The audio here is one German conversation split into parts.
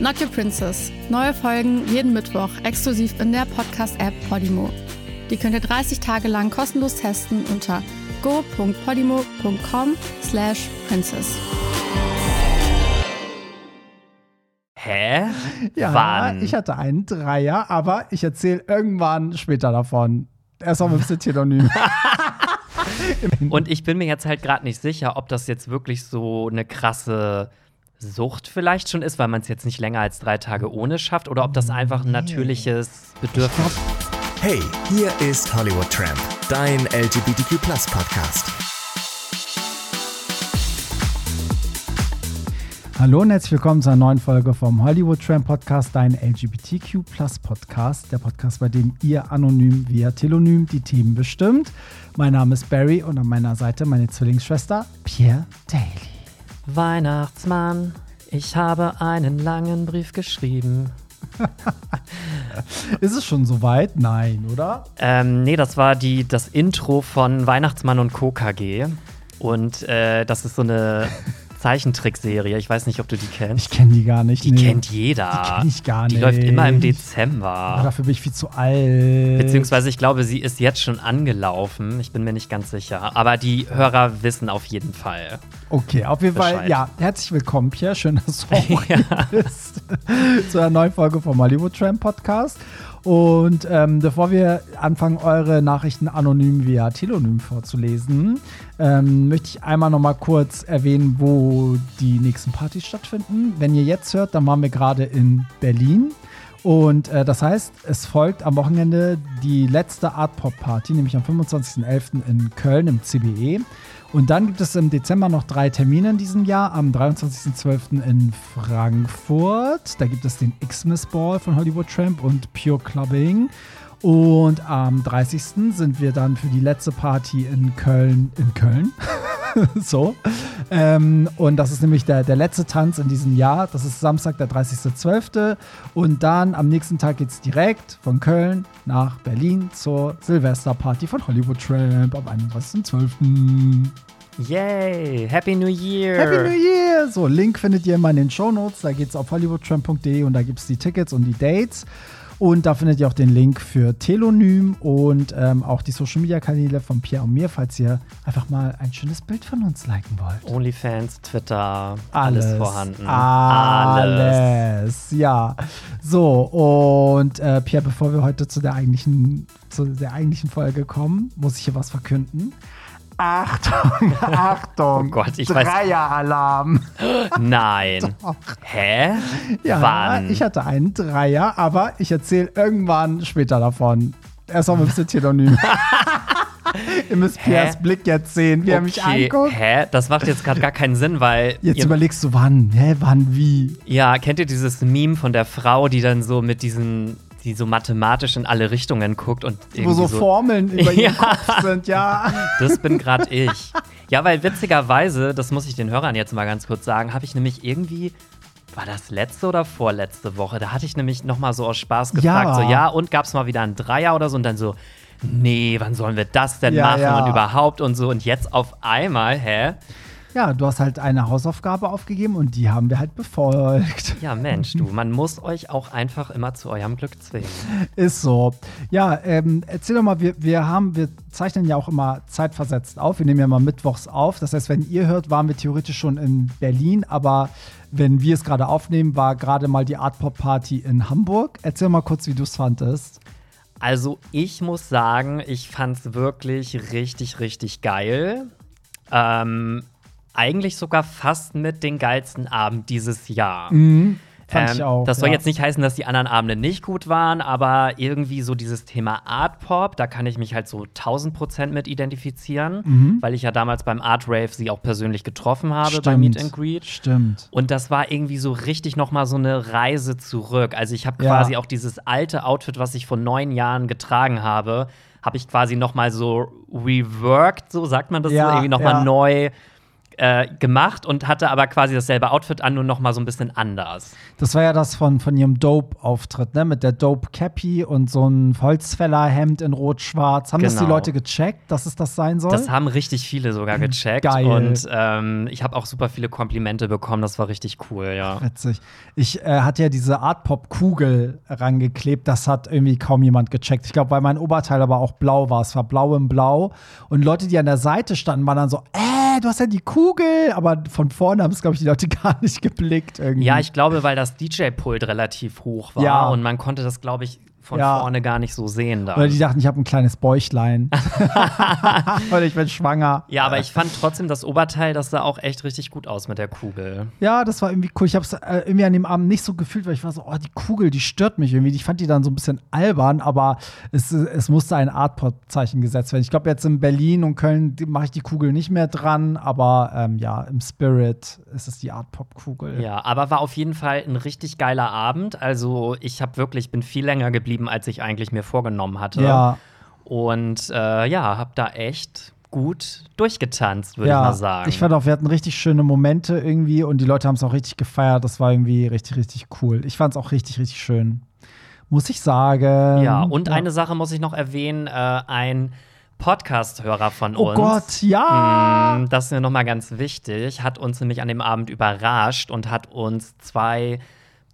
Not Your Princess. Neue Folgen jeden Mittwoch exklusiv in der Podcast-App Podimo. Die könnt ihr 30 Tage lang kostenlos testen unter go.podimo.com slash princess. Hä? Ja, Wann? ich hatte einen Dreier, aber ich erzähle irgendwann später davon. Erst noch ein bisschen Telonym. Und ich bin mir jetzt halt gerade nicht sicher, ob das jetzt wirklich so eine krasse Sucht vielleicht schon ist, weil man es jetzt nicht länger als drei Tage ohne schafft, oder ob das einfach ein natürliches Bedürfnis Hey, hier ist Hollywood Tramp, dein LGBTQ Podcast. Hallo und herzlich willkommen zu einer neuen Folge vom Hollywood Tram Podcast, dein LGBTQ Podcast, der Podcast, bei dem ihr anonym via Telonym die Themen bestimmt. Mein Name ist Barry und an meiner Seite meine Zwillingsschwester Pierre Daly. Weihnachtsmann, ich habe einen langen Brief geschrieben. Ist es schon soweit? Nein, oder? Ähm, nee, das war die, das Intro von Weihnachtsmann und Co. KG. Und äh, das ist so eine Zeichentrickserie. Ich weiß nicht, ob du die kennst. Ich kenne die gar nicht. Die nee. kennt jeder. Die kenn ich gar Die nicht. läuft immer im Dezember. dafür bin ich viel zu alt. Beziehungsweise ich glaube, sie ist jetzt schon angelaufen. Ich bin mir nicht ganz sicher. Aber die Hörer wissen auf jeden Fall. Okay, auf jeden Fall, ja, herzlich willkommen, Pierre. Schön, dass du auch Ja. hier bist. Zu einer neuen Folge vom Hollywood Tram Podcast. Und ähm, bevor wir anfangen, eure Nachrichten anonym via Telonym vorzulesen, ähm, möchte ich einmal noch mal kurz erwähnen, wo die nächsten Partys stattfinden. Wenn ihr jetzt hört, dann waren wir gerade in Berlin. Und äh, das heißt, es folgt am Wochenende die letzte Art Pop Party, nämlich am 25.11. in Köln im CBE. Und dann gibt es im Dezember noch drei Termine in diesem Jahr. Am 23.12. in Frankfurt. Da gibt es den Xmas Ball von Hollywood Tramp und Pure Clubbing. Und am 30. sind wir dann für die letzte Party in Köln. In Köln? so. Ähm, und das ist nämlich der, der letzte Tanz in diesem Jahr. Das ist Samstag, der 30.12. Und dann am nächsten Tag geht es direkt von Köln nach Berlin zur Silvesterparty von Hollywood Tramp am 31.12. Yay! Happy New Year! Happy New Year! So, Link findet ihr immer in den Shownotes. Da geht's auf hollywoodtramp.de und da gibt es die Tickets und die Dates. Und da findet ihr auch den Link für Telonym und ähm, auch die Social Media Kanäle von Pierre und mir, falls ihr einfach mal ein schönes Bild von uns liken wollt. Onlyfans, Twitter, alles, vorhanden. Alles. Ja. So, und äh, Pierre, bevor wir heute zu der eigentlichen, zu der eigentlichen Folge kommen, muss ich hier was verkünden. Achtung, Achtung. Oh Gott, ich Dreier-Alarm. Nein. Hä? Ja, Wann? ich hatte einen Dreier, aber ich erzähle irgendwann später davon. Erst noch ein bisschen Telonym. Ihr müsst Pierres Blick jetzt sehen, wie er mich okay. anguckt. Hä? Das macht jetzt gerade gar keinen Sinn, weil. Jetzt überlegst du, wann? Hä, wann, wie? ja, kennt ihr dieses Meme von der Frau, die dann so mit diesen, die so mathematisch in alle Richtungen guckt und Wo irgendwie so, Formeln über Ja. Kopf sind, ja. Das bin gerade ich. Ja, weil witzigerweise, das muss ich den Hörern jetzt mal ganz kurz sagen, habe ich nämlich irgendwie. War das letzte oder vorletzte Woche? Da hatte ich nämlich noch mal so aus Spaß gefragt, Ja. so ja, und gab es mal wieder einen Dreier oder so und dann so, nee, wann sollen wir das denn Ja, machen und überhaupt und so und jetzt auf einmal, hä? Ja, du hast halt eine Hausaufgabe aufgegeben und die haben wir halt befolgt. Ja, Mensch, du, man muss euch auch einfach immer zu eurem Glück zwingen. Ist so. Ja, ähm, erzähl doch mal, wir, wir haben, wir zeichnen ja auch immer zeitversetzt auf. Wir nehmen ja mal mittwochs auf. Das heißt, wenn ihr hört, waren wir theoretisch schon in Berlin, aber wenn wir es gerade aufnehmen, war gerade mal die Art Pop Party in Hamburg. Erzähl mal kurz, wie du es fandest. Also ich muss sagen, ich fand es wirklich richtig, richtig geil. Ähm, eigentlich sogar fast mit den geilsten Abend dieses Jahr. Fand ich auch, das soll ja. jetzt nicht heißen, dass die anderen Abende nicht gut waren, aber irgendwie so dieses Thema Art Pop, da kann ich mich halt so 1000 Prozent mit identifizieren, Mhm. weil ich ja damals beim Art Rave sie auch persönlich getroffen habe bei Meet and Greet. Stimmt. Und das war irgendwie so richtig noch mal so eine Reise zurück. Also ich habe Ja. quasi auch dieses alte Outfit, was ich vor neun Jahren getragen habe, habe ich quasi noch mal so reworked, so sagt man das, Ja, so irgendwie noch mal ja. neu äh, gemacht und hatte aber quasi dasselbe Outfit an, nur noch mal so ein bisschen anders. Das war ja das von, von ihrem Dope-Auftritt, ne? Mit der Dope-Cappy und so ein Holzfällerhemd in Rot-Schwarz. Haben das die Genau. Leute gecheckt, dass es das sein soll? Das haben richtig viele sogar gecheckt. Geil. Und ähm, ich habe auch super viele Komplimente bekommen. Das war richtig cool, ja. Witzig. Ich äh, hatte ja diese Art Pop-Kugel rangeklebt, das hat irgendwie kaum jemand gecheckt. Ich glaube, weil mein Oberteil aber auch blau war. Es war blau im Blau. Und Leute, die an der Seite standen, waren dann so, äh, du hast ja die Kugel. Aber von vorne haben es, glaube ich, die Leute gar nicht geblickt irgendwie. Ja, ich glaube, weil das DJ-Pult relativ hoch war Ja. und man konnte das, glaube ich, von Ja. vorne gar nicht so sehen. Dann. Oder die dachten, ich habe ein kleines Bäuchlein. Oder ich bin schwanger. ja, aber ich fand trotzdem das Oberteil, das sah auch echt richtig gut aus mit der Kugel. Ja, das war irgendwie cool. Ich habe es äh, irgendwie an dem Abend nicht so gefühlt, weil ich war so, oh, die Kugel, die stört mich irgendwie. Ich fand die dann so ein bisschen albern, aber es, es musste ein Art-Pop-Zeichen gesetzt werden. Ich glaube, jetzt in Berlin und Köln mache ich die Kugel nicht mehr dran, aber ähm, ja, im Spirit ist es die Art-Pop-Kugel. Ja, aber war auf jeden Fall ein richtig geiler Abend. Also ich habe wirklich, bin viel länger geblieben, als ich eigentlich mir vorgenommen hatte. Ja, Und äh, ja, habe da echt gut durchgetanzt, würde ich ja. mal sagen. Ich fand auch, wir hatten richtig schöne Momente irgendwie und die Leute haben es auch richtig gefeiert. Das war irgendwie richtig, richtig cool. Ich fand es auch richtig, richtig schön. Muss ich sagen. ja, und eine Sache muss ich noch erwähnen: äh, ein Podcast-Hörer von Oh uns. Gott, ja! Mm, Das ist mir nochmal ganz wichtig. Hat uns nämlich an dem Abend überrascht und hat uns zwei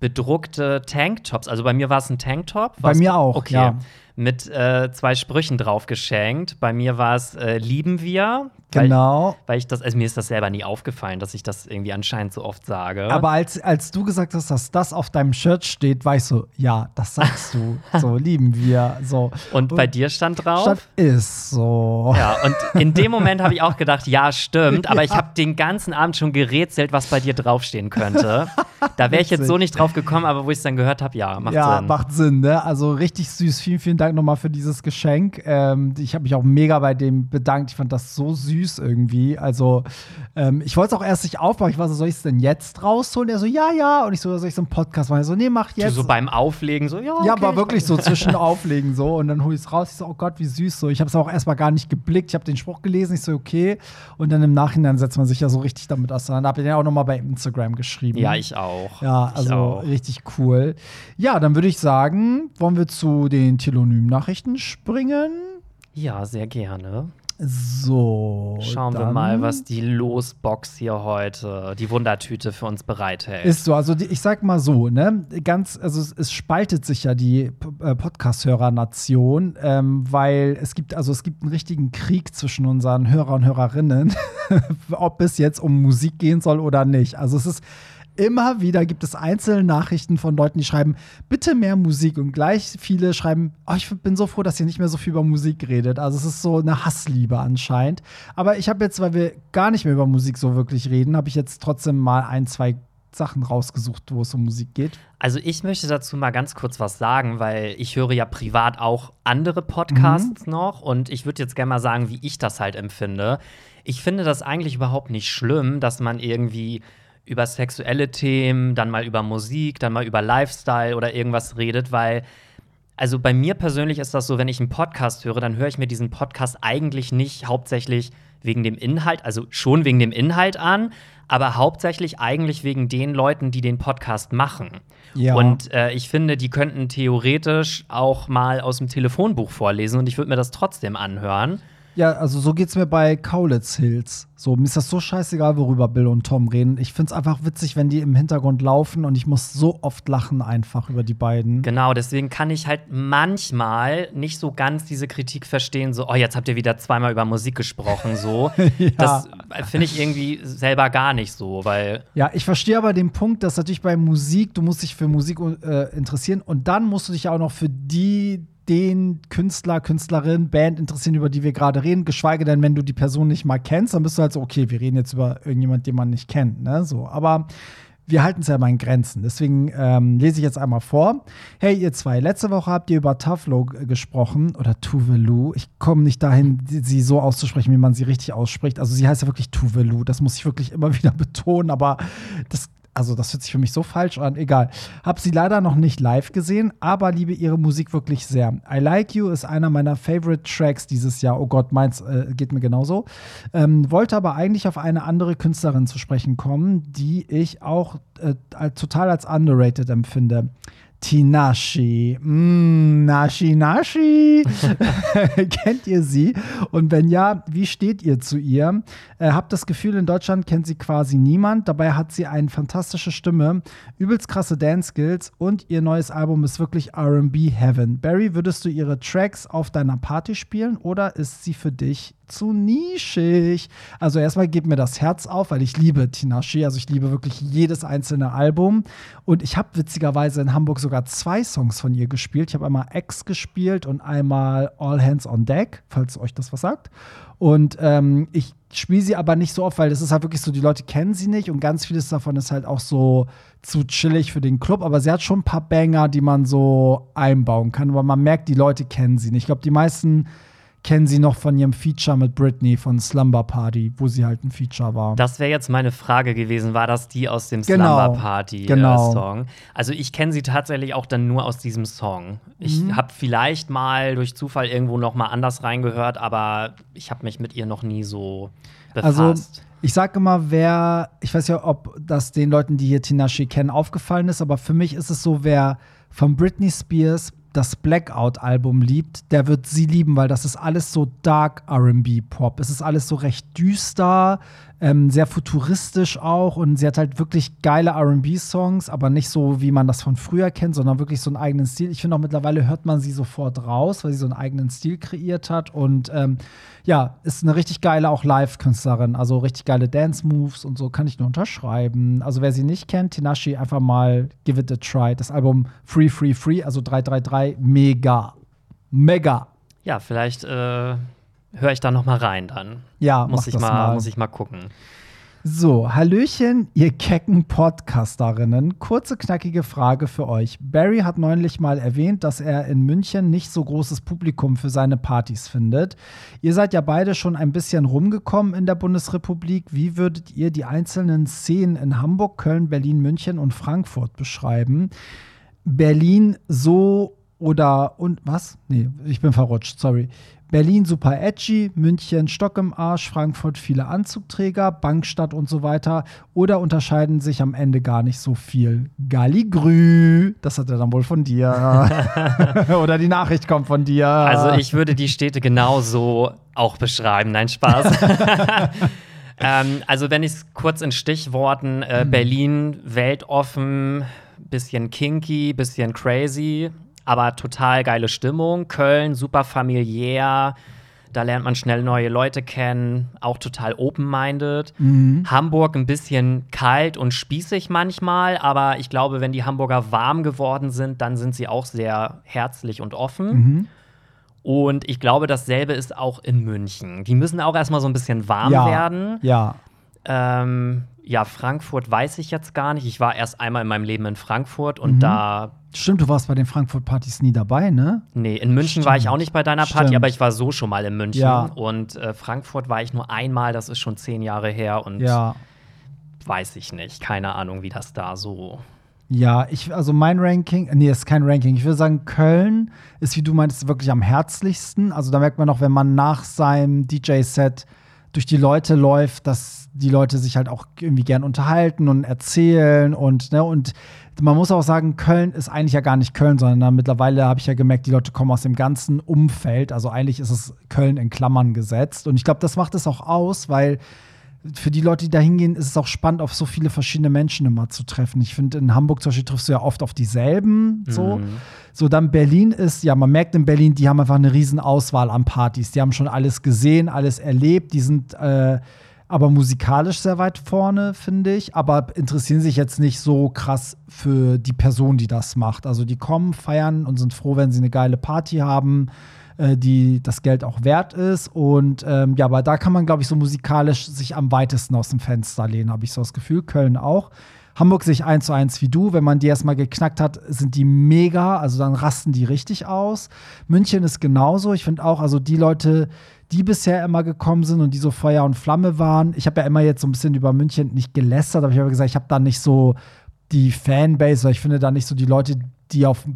bedruckte Tanktops, also bei mir war es ein Tanktop. Bei mir auch, okay. ja. Mit äh, zwei Sprüchen drauf geschenkt. Bei mir war es äh, Lieben wir. Weil, Genau. Weil ich das, also mir ist das selber nie aufgefallen, dass ich das irgendwie anscheinend so oft sage. Aber als, als du gesagt hast, dass das auf deinem Shirt steht, war ich so, ja, das sagst du. so lieben wir. So. und bei dir stand drauf? Statt ist so. Ja, und in dem Moment habe ich auch gedacht, ja, stimmt, aber ich habe den ganzen Abend schon gerätselt, was bei dir draufstehen könnte. Da wäre ich jetzt so nicht drauf gekommen, aber wo ich es dann gehört habe, ja, macht ja, Sinn. macht Sinn, ne? Also richtig süß. Vielen, vielen Dank nochmal für dieses Geschenk. Ähm, ich habe mich auch mega bei dem bedankt. Ich fand das so süß irgendwie. Also, ähm, ich wollte es auch erst nicht aufmachen. Ich war so, soll ich es denn jetzt rausholen? Er so, ja, ja. Und ich so, soll ich so einen Podcast machen? Er so, nee, mach Du jetzt. so beim Auflegen so, ja. Ja, okay, aber ich wirklich so zwischen Auflegen so und dann hole ich es raus. Ich so, oh Gott, wie süß so. Ich habe es auch erstmal gar nicht geblickt. Ich habe den Spruch gelesen. Ich so, okay. Und dann im Nachhinein setzt man sich ja so richtig damit auseinander. Da habe ich den auch nochmal bei Instagram geschrieben. Ja, ich auch. Ja, also auch. richtig cool. Ja, dann würde ich sagen, wollen wir zu den Telonym-Nachrichten springen? Ja, sehr gerne. So. Schauen wir mal, was die Losbox hier heute, die Wundertüte für uns bereithält. Ist so, also die, ich sag mal so, ne, ganz, also es, es spaltet sich ja die äh, Podcast-Hörer-Nation, ähm, weil es gibt, also es gibt einen richtigen Krieg zwischen unseren Hörer und Hörerinnen, ob es jetzt um Musik gehen soll oder nicht. Also es ist immer wieder gibt es einzelne Nachrichten von Leuten, die schreiben, bitte mehr Musik. Und gleich viele schreiben, oh, ich bin so froh, dass ihr nicht mehr so viel über Musik redet. Also es ist so eine Hassliebe anscheinend. Aber ich habe jetzt, weil wir gar nicht mehr über Musik so wirklich reden, habe ich jetzt trotzdem mal ein, zwei Sachen rausgesucht, wo es um Musik geht. Also ich möchte dazu mal ganz kurz was sagen, weil ich höre ja privat auch andere Podcasts noch und ich würde jetzt gerne mal sagen, wie ich das halt empfinde. Ich finde das eigentlich überhaupt nicht schlimm, dass man irgendwie über sexuelle Themen, dann mal über Musik, dann mal über Lifestyle oder irgendwas redet, weil also bei mir persönlich ist das so, wenn ich einen Podcast höre, dann höre ich mir diesen Podcast eigentlich nicht hauptsächlich wegen dem Inhalt, also schon wegen dem Inhalt an, aber hauptsächlich eigentlich wegen den Leuten, die den Podcast machen. Ja. Und äh, ich finde, die könnten theoretisch auch mal aus dem Telefonbuch vorlesen und ich würde mir das trotzdem anhören. Ja, also so geht's mir bei Kaulitz Hills. So, mir ist das so scheißegal, worüber Bill und Tom reden. Ich find's einfach witzig, wenn die im Hintergrund laufen und ich muss so oft lachen einfach über die beiden. Genau, deswegen kann ich halt manchmal nicht so ganz diese Kritik verstehen, so, oh, jetzt habt ihr wieder zweimal über Musik gesprochen, so. Ja. Das finde ich irgendwie selber gar nicht so, weil Ja, ich verstehe aber den Punkt, dass natürlich bei Musik, du musst dich für Musik äh, interessieren und dann musst du dich auch noch für die, den Künstler, Künstlerin, Band interessieren, über die wir gerade reden. Geschweige denn, wenn du die Person nicht mal kennst, dann bist du halt so, okay, wir reden jetzt über irgendjemand, den man nicht kennt, ne? So, aber wir halten es ja mal in Grenzen. Deswegen ähm, lese ich jetzt einmal vor. Hey, ihr zwei, letzte Woche habt ihr über Tuflo gesprochen oder Tuvalu. Ich komme nicht dahin, sie so auszusprechen, wie man sie richtig ausspricht. Also sie heißt ja wirklich Tuvalu. Das muss ich wirklich immer wieder betonen, aber das also das hört sich für mich so falsch an, egal. Hab sie leider noch nicht live gesehen, aber liebe ihre Musik wirklich sehr. I Like You ist einer meiner Favorite Tracks dieses Jahr. Oh Gott, meins äh, geht mir genauso. Ähm, wollte aber eigentlich auf eine andere Künstlerin zu sprechen kommen, die ich auch äh, total als underrated empfinde. Tinashi. Mm, Nashi Nashi. kennt ihr sie? Und wenn ja, wie steht ihr zu ihr? Äh, habt das Gefühl, in Deutschland kennt sie quasi niemand. Dabei hat sie eine fantastische Stimme, übelst krasse Dance-Skills und ihr neues Album ist wirklich RB Heaven. Barry, würdest du ihre Tracks auf deiner Party spielen oder ist sie für dich zu nischig. Also erstmal geht mir das Herz auf, weil ich liebe Tinashe. Also ich liebe wirklich jedes einzelne Album. Und ich habe witzigerweise in Hamburg sogar zwei Songs von ihr gespielt. Ich habe einmal X gespielt und einmal All Hands on Deck, falls euch das was sagt. Und ähm, ich spiele sie aber nicht so oft, weil das ist halt wirklich so, die Leute kennen sie nicht und ganz vieles davon ist halt auch so zu chillig für den Club. Aber sie hat schon ein paar Banger, die man so einbauen kann, weil man merkt, die Leute kennen sie nicht. Ich glaube, die meisten kennen sie noch von ihrem Feature mit Britney von Slumber Party, wo sie halt ein Feature war. Das wäre jetzt meine Frage gewesen, war das die aus dem genau, Slumber Party äh, genau. Song? Also ich kenne sie tatsächlich auch dann nur aus diesem Song. Ich mhm. habe vielleicht mal durch Zufall irgendwo noch mal anders reingehört, aber ich habe mich mit ihr noch nie so befasst. Also ich sage immer, wer, ich weiß ja, ob das den Leuten, die hier Tinashe kennen, aufgefallen ist, aber für mich ist es so, wer von Britney Spears das Blackout-Album liebt, der wird sie lieben, weil das ist alles so Dark RB-Pop. Es ist alles so recht düster, ähm, sehr futuristisch auch und sie hat halt wirklich geile RB-Songs, aber nicht so, wie man das von früher kennt, sondern wirklich so einen eigenen Stil. Ich finde auch mittlerweile hört man sie sofort raus, weil sie so einen eigenen Stil kreiert hat und ähm, ja, ist eine richtig geile auch Live-Künstlerin, also richtig geile Dance-Moves und so kann ich nur unterschreiben. Also wer sie nicht kennt, Tinashi, einfach mal give it a try. Das Album Free, Free, Free, also 333, mega. Mega. Ja, vielleicht äh höre ich da noch mal rein dann. Ja, muss ich mal, mal, muss ich mal gucken. So, Hallöchen, ihr kecken Podcasterinnen. Kurze, knackige Frage für euch. Barry hat neulich mal erwähnt, dass er in München nicht so großes Publikum für seine Partys findet. Ihr seid ja beide schon ein bisschen rumgekommen in der Bundesrepublik. Wie würdet ihr die einzelnen Szenen in Hamburg, Köln, Berlin, München und Frankfurt beschreiben? Berlin so oder und was? Nee, ich bin verrutscht, sorry. Berlin super edgy, München Stock im Arsch, Frankfurt viele Anzugträger, Bankstadt und so weiter. Oder unterscheiden sich am Ende gar nicht so viel? Galligrü, das hat er dann wohl von dir. oder die Nachricht kommt von dir. Also ich würde die Städte genauso auch beschreiben. Nein, Spaß. ähm, also wenn ich es kurz in Stichworten, äh, mhm. Berlin weltoffen, bisschen kinky, bisschen crazy, aber total geile Stimmung. Köln, super familiär. Da lernt man schnell neue Leute kennen, auch total open-minded. Mhm. Hamburg ein bisschen kalt und spießig manchmal, aber ich glaube, wenn die Hamburger warm geworden sind, dann sind sie auch sehr herzlich und offen. Mhm. Und ich glaube, dasselbe ist auch in München. Die müssen auch erstmal so ein bisschen warm ja, werden. Ja. Ähm, ja, Frankfurt weiß ich jetzt gar nicht. Ich war erst einmal in meinem Leben in Frankfurt und mhm. da. Stimmt, du warst bei den Frankfurt-Partys nie dabei, ne? Nee, in München Stimmt. war ich auch nicht bei deiner Party, Stimmt. aber ich war so schon mal in München. Ja. Und äh, Frankfurt war ich nur einmal, das ist schon zehn Jahre her und ja. weiß ich nicht. Keine Ahnung, wie das da so. Ja, ich, also mein Ranking, nee, ist kein Ranking. Ich würde sagen, Köln ist, wie du meintest, wirklich am herzlichsten. Also da merkt man auch, wenn man nach seinem DJ-Set durch die Leute läuft, dass die Leute sich halt auch irgendwie gern unterhalten und erzählen und ne, und man muss auch sagen, Köln ist eigentlich ja gar nicht Köln, sondern mittlerweile habe ich ja gemerkt, die Leute kommen aus dem ganzen Umfeld. Also eigentlich ist es Köln in Klammern gesetzt. Und ich glaube, das macht es auch aus, weil für die Leute, die da hingehen, ist es auch spannend, auf so viele verschiedene Menschen immer zu treffen. Ich finde, in Hamburg zum Beispiel triffst du ja oft auf dieselben. So. Mhm. so, dann Berlin ist, ja, man merkt in Berlin, die haben einfach eine riesen Auswahl an Partys. Die haben schon alles gesehen, alles erlebt. Die sind äh, aber musikalisch sehr weit vorne, finde ich. Aber interessieren sich jetzt nicht so krass für die Person, die das macht. Also die kommen, feiern und sind froh, wenn sie eine geile Party haben äh, die das Geld auch wert ist. Und ähm, ja, aber da kann man, glaube ich, so musikalisch sich am weitesten aus dem Fenster lehnen, habe ich so das Gefühl. Köln auch. Hamburg sehe ich eins zu eins wie du. Wenn man die erstmal geknackt hat, sind die mega. Also dann rasten die richtig aus. München ist genauso. Ich finde auch, also die Leute, die bisher immer gekommen sind und die so Feuer und Flamme waren. Ich habe ja immer jetzt so ein bisschen über München nicht gelästert, aber ich habe gesagt, ich habe da nicht so die Fanbase, weil ich finde da nicht so die Leute, die auf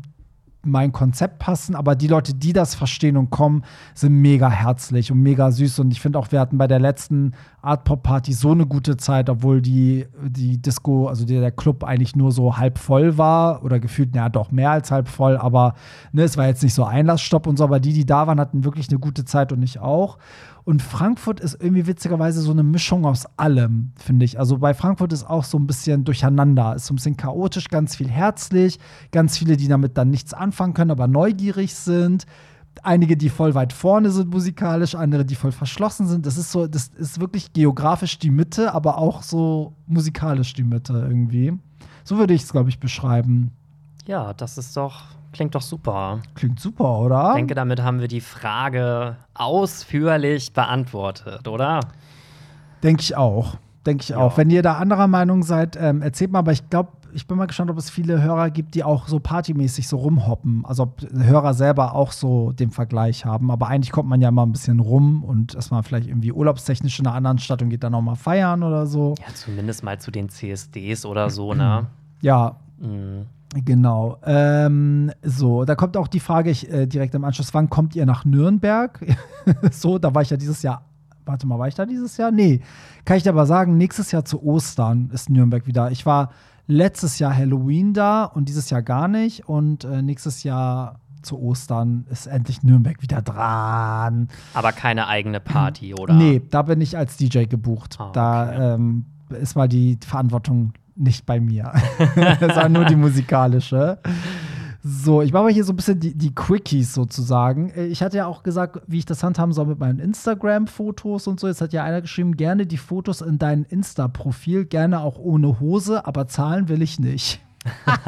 mein Konzept passen, aber die Leute, die das verstehen und kommen, sind mega herzlich und mega süß. Und ich finde auch, wir hatten bei der letzten Art Pop Party so eine gute Zeit, obwohl die, die Disco, also der Club eigentlich nur so halb voll war oder gefühlt, naja, doch mehr als halb voll, aber ne, es war jetzt nicht so Einlassstopp und so, aber die, die da waren, hatten wirklich eine gute Zeit und ich auch. Und Frankfurt ist irgendwie witzigerweise so eine Mischung aus allem, finde ich. Also bei Frankfurt ist auch so ein bisschen durcheinander, ist so ein bisschen chaotisch, ganz viel herzlich, ganz viele, die damit dann nichts anfangen können, aber neugierig sind. Einige, die voll weit vorne sind musikalisch, andere, die voll verschlossen sind. Das ist so, das ist wirklich geografisch die Mitte, aber auch so musikalisch die Mitte irgendwie. So würde ich es, glaube ich, beschreiben. Ja, das ist doch Klingt doch super. Klingt super, oder? Ich denke, damit haben wir die Frage ausführlich beantwortet, oder? Denke ich auch. Denke ich ja. auch. Wenn ihr da anderer Meinung seid, ähm, erzählt mal, aber ich glaube, ich bin mal gespannt, ob es viele Hörer gibt, die auch so partymäßig so rumhoppen. Also ob Hörer selber auch so den Vergleich haben. Aber eigentlich kommt man ja mal ein bisschen rum und ist mal vielleicht irgendwie urlaubstechnisch in einer anderen Stadt und geht dann auch mal feiern oder so. Ja, zumindest mal zu den CSDs oder so, ne? Ja. Mhm. Genau. Ähm, so, da kommt auch die Frage ich, äh, direkt im Anschluss, wann kommt ihr nach Nürnberg? so, da war ich ja dieses Jahr. Warte mal, war ich da dieses Jahr? Nee. Kann ich dir aber sagen, nächstes Jahr zu Ostern ist Nürnberg wieder. Ich war letztes Jahr Halloween da und dieses Jahr gar nicht. Und äh, nächstes Jahr zu Ostern ist endlich Nürnberg wieder dran. Aber keine eigene Party, oder? Nee, da bin ich als DJ gebucht. Ah, okay. Da ähm, ist mal die Verantwortung nicht bei mir, sondern nur die musikalische. So, ich mache hier so ein bisschen die, die Quickies sozusagen. Äh, ich hatte ja auch gesagt, wie ich das handhaben soll mit meinen Instagram-Fotos und so. Jetzt hat ja einer geschrieben, gerne die Fotos in dein Insta-Profil, gerne auch ohne Hose, aber zahlen will ich nicht.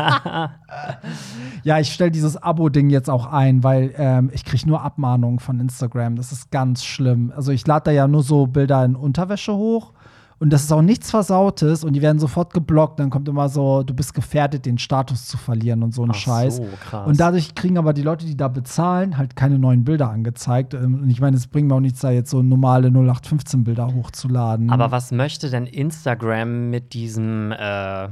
ja, ich stelle dieses Abo-Ding jetzt auch ein, weil ähm, ich kriege nur Abmahnungen von Instagram. Das ist ganz schlimm. Also ich lade da ja nur so Bilder in Unterwäsche hoch und das ist auch nichts Versautes und die werden sofort geblockt. Dann kommt immer so, du bist gefährdet, den Status zu verlieren und so ein Ach Scheiß. So, krass. Und dadurch kriegen aber die Leute, die da bezahlen, halt keine neuen Bilder angezeigt. Ähm, und ich meine, es bringt mir auch nichts, da jetzt so normale 0815-Bilder hochzuladen. Aber was möchte denn Instagram mit diesem äh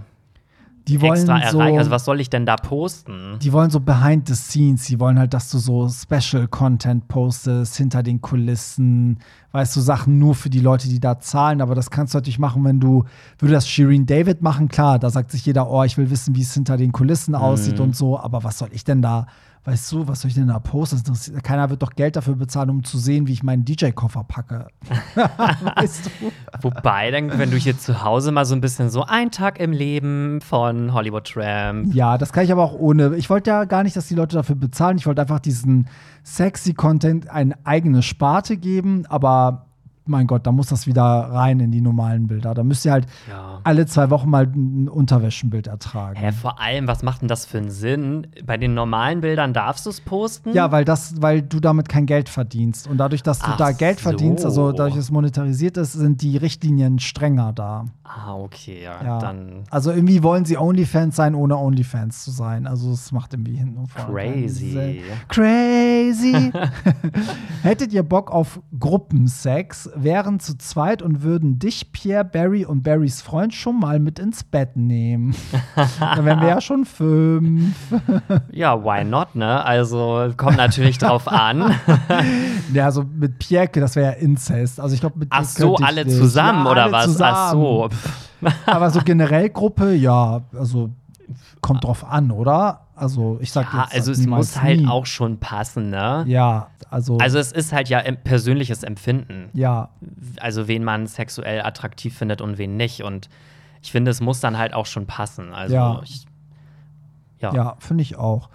die wollen extra erreichen? So, also was soll ich denn da posten? Die wollen so behind the scenes, die wollen halt, dass du so Special Content postest, hinter den Kulissen, weißt du, Sachen nur für die Leute, die da zahlen, aber das kannst du natürlich machen, wenn du, würde das Shireen David machen, klar, da sagt sich jeder, oh, ich will wissen, wie es hinter den Kulissen mhm. aussieht und so, aber was soll ich denn da weißt du, was soll ich denn da posten? Keiner wird doch Geld dafür bezahlen, um zu sehen, wie ich meinen DJ-Koffer packe. weißt du? Wobei, dann, wenn du hier zu Hause mal so ein bisschen so ein Tag im Leben von Hollywood Tramp. Ja, das kann ich aber auch ohne. Ich wollte ja gar nicht, dass die Leute dafür bezahlen. Ich wollte einfach diesen sexy Content eine eigene Sparte geben, aber mein Gott, da muss das wieder rein in die normalen Bilder. Da müsst ihr halt ja. alle zwei Wochen mal ein Unterwäschenbild ertragen. Hä, vor allem, was macht denn das für einen Sinn? Bei den normalen Bildern darfst du es posten? Ja, weil das, weil du damit kein Geld verdienst. Und dadurch, dass du Ach da Geld so. verdienst, also dadurch, dass es monetarisiert ist, sind die Richtlinien strenger da. Ah, okay, ja, ja. Dann. Also irgendwie wollen sie Onlyfans sein, ohne Onlyfans zu sein. Also es macht irgendwie hin und vor. Crazy. Crazy. Hättet ihr Bock auf Gruppensex? wären zu zweit und würden dich, Pierre, Barry und Barrys Freund schon mal mit ins Bett nehmen. Dann wären wir ja schon fünf. ja, why not, ne? Also kommt natürlich drauf an. ja, also mit Pierre, das wäre ja Inzest. Also ich glaube, mit Ach so, alle zusammen ja, oder alle was? Zusammen. Ach so. Aber so generell Gruppe, ja, also kommt drauf an, oder? Also ich sag ja, jetzt also es muss halt auch schon passen, ne? Ja, also also es ist halt ja persönliches Empfinden. Ja. Also wen man sexuell attraktiv findet und wen nicht und ich finde, es muss dann halt auch schon passen. Also ja, ich, ja. ja finde ich auch.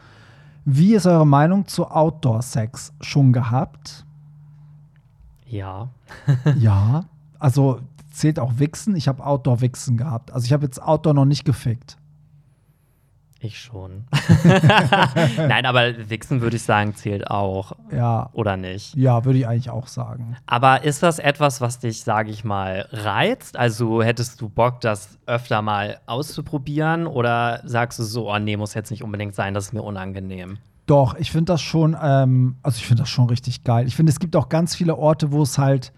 Wie ist eure Meinung zu Outdoor-Sex schon gehabt? Ja. ja. Also zählt auch Wichsen. Ich habe Outdoor-Wichsen gehabt. Also ich habe jetzt Outdoor noch nicht gefickt. Ich schon. Nein, aber Wichsen würde ich sagen, zählt auch. Ja. Oder nicht? Ja, würde ich eigentlich auch sagen. Aber ist das etwas, was dich, sage ich mal, reizt? Also hättest du Bock, das öfter mal auszuprobieren? Oder sagst du so, oh nee, muss jetzt nicht unbedingt sein, das ist mir unangenehm? Doch, ich finde das schon, ähm, also ich finde das schon richtig geil. Ich finde, es gibt auch ganz viele Orte, wo es halt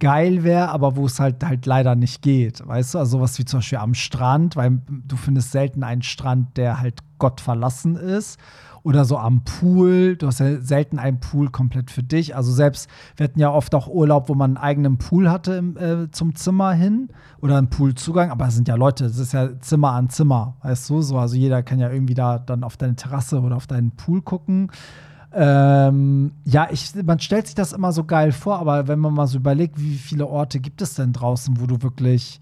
geil wäre, aber wo es halt halt leider nicht geht. Weißt du, also sowas wie zum Beispiel am Strand, weil du findest selten einen Strand, der halt Gott verlassen ist. Oder so am Pool. Du hast ja selten einen Pool komplett für dich. Also selbst, wir hatten ja oft auch Urlaub, wo man einen eigenen Pool hatte im, äh, zum Zimmer hin oder einen Poolzugang. Aber es sind ja Leute, es ist ja Zimmer an Zimmer, weißt du? So, also jeder kann ja irgendwie da dann auf deine Terrasse oder auf deinen Pool gucken. Ähm, ja, ich, man stellt sich das immer so geil vor, aber wenn man mal so überlegt, wie viele Orte gibt es denn draußen, wo du wirklich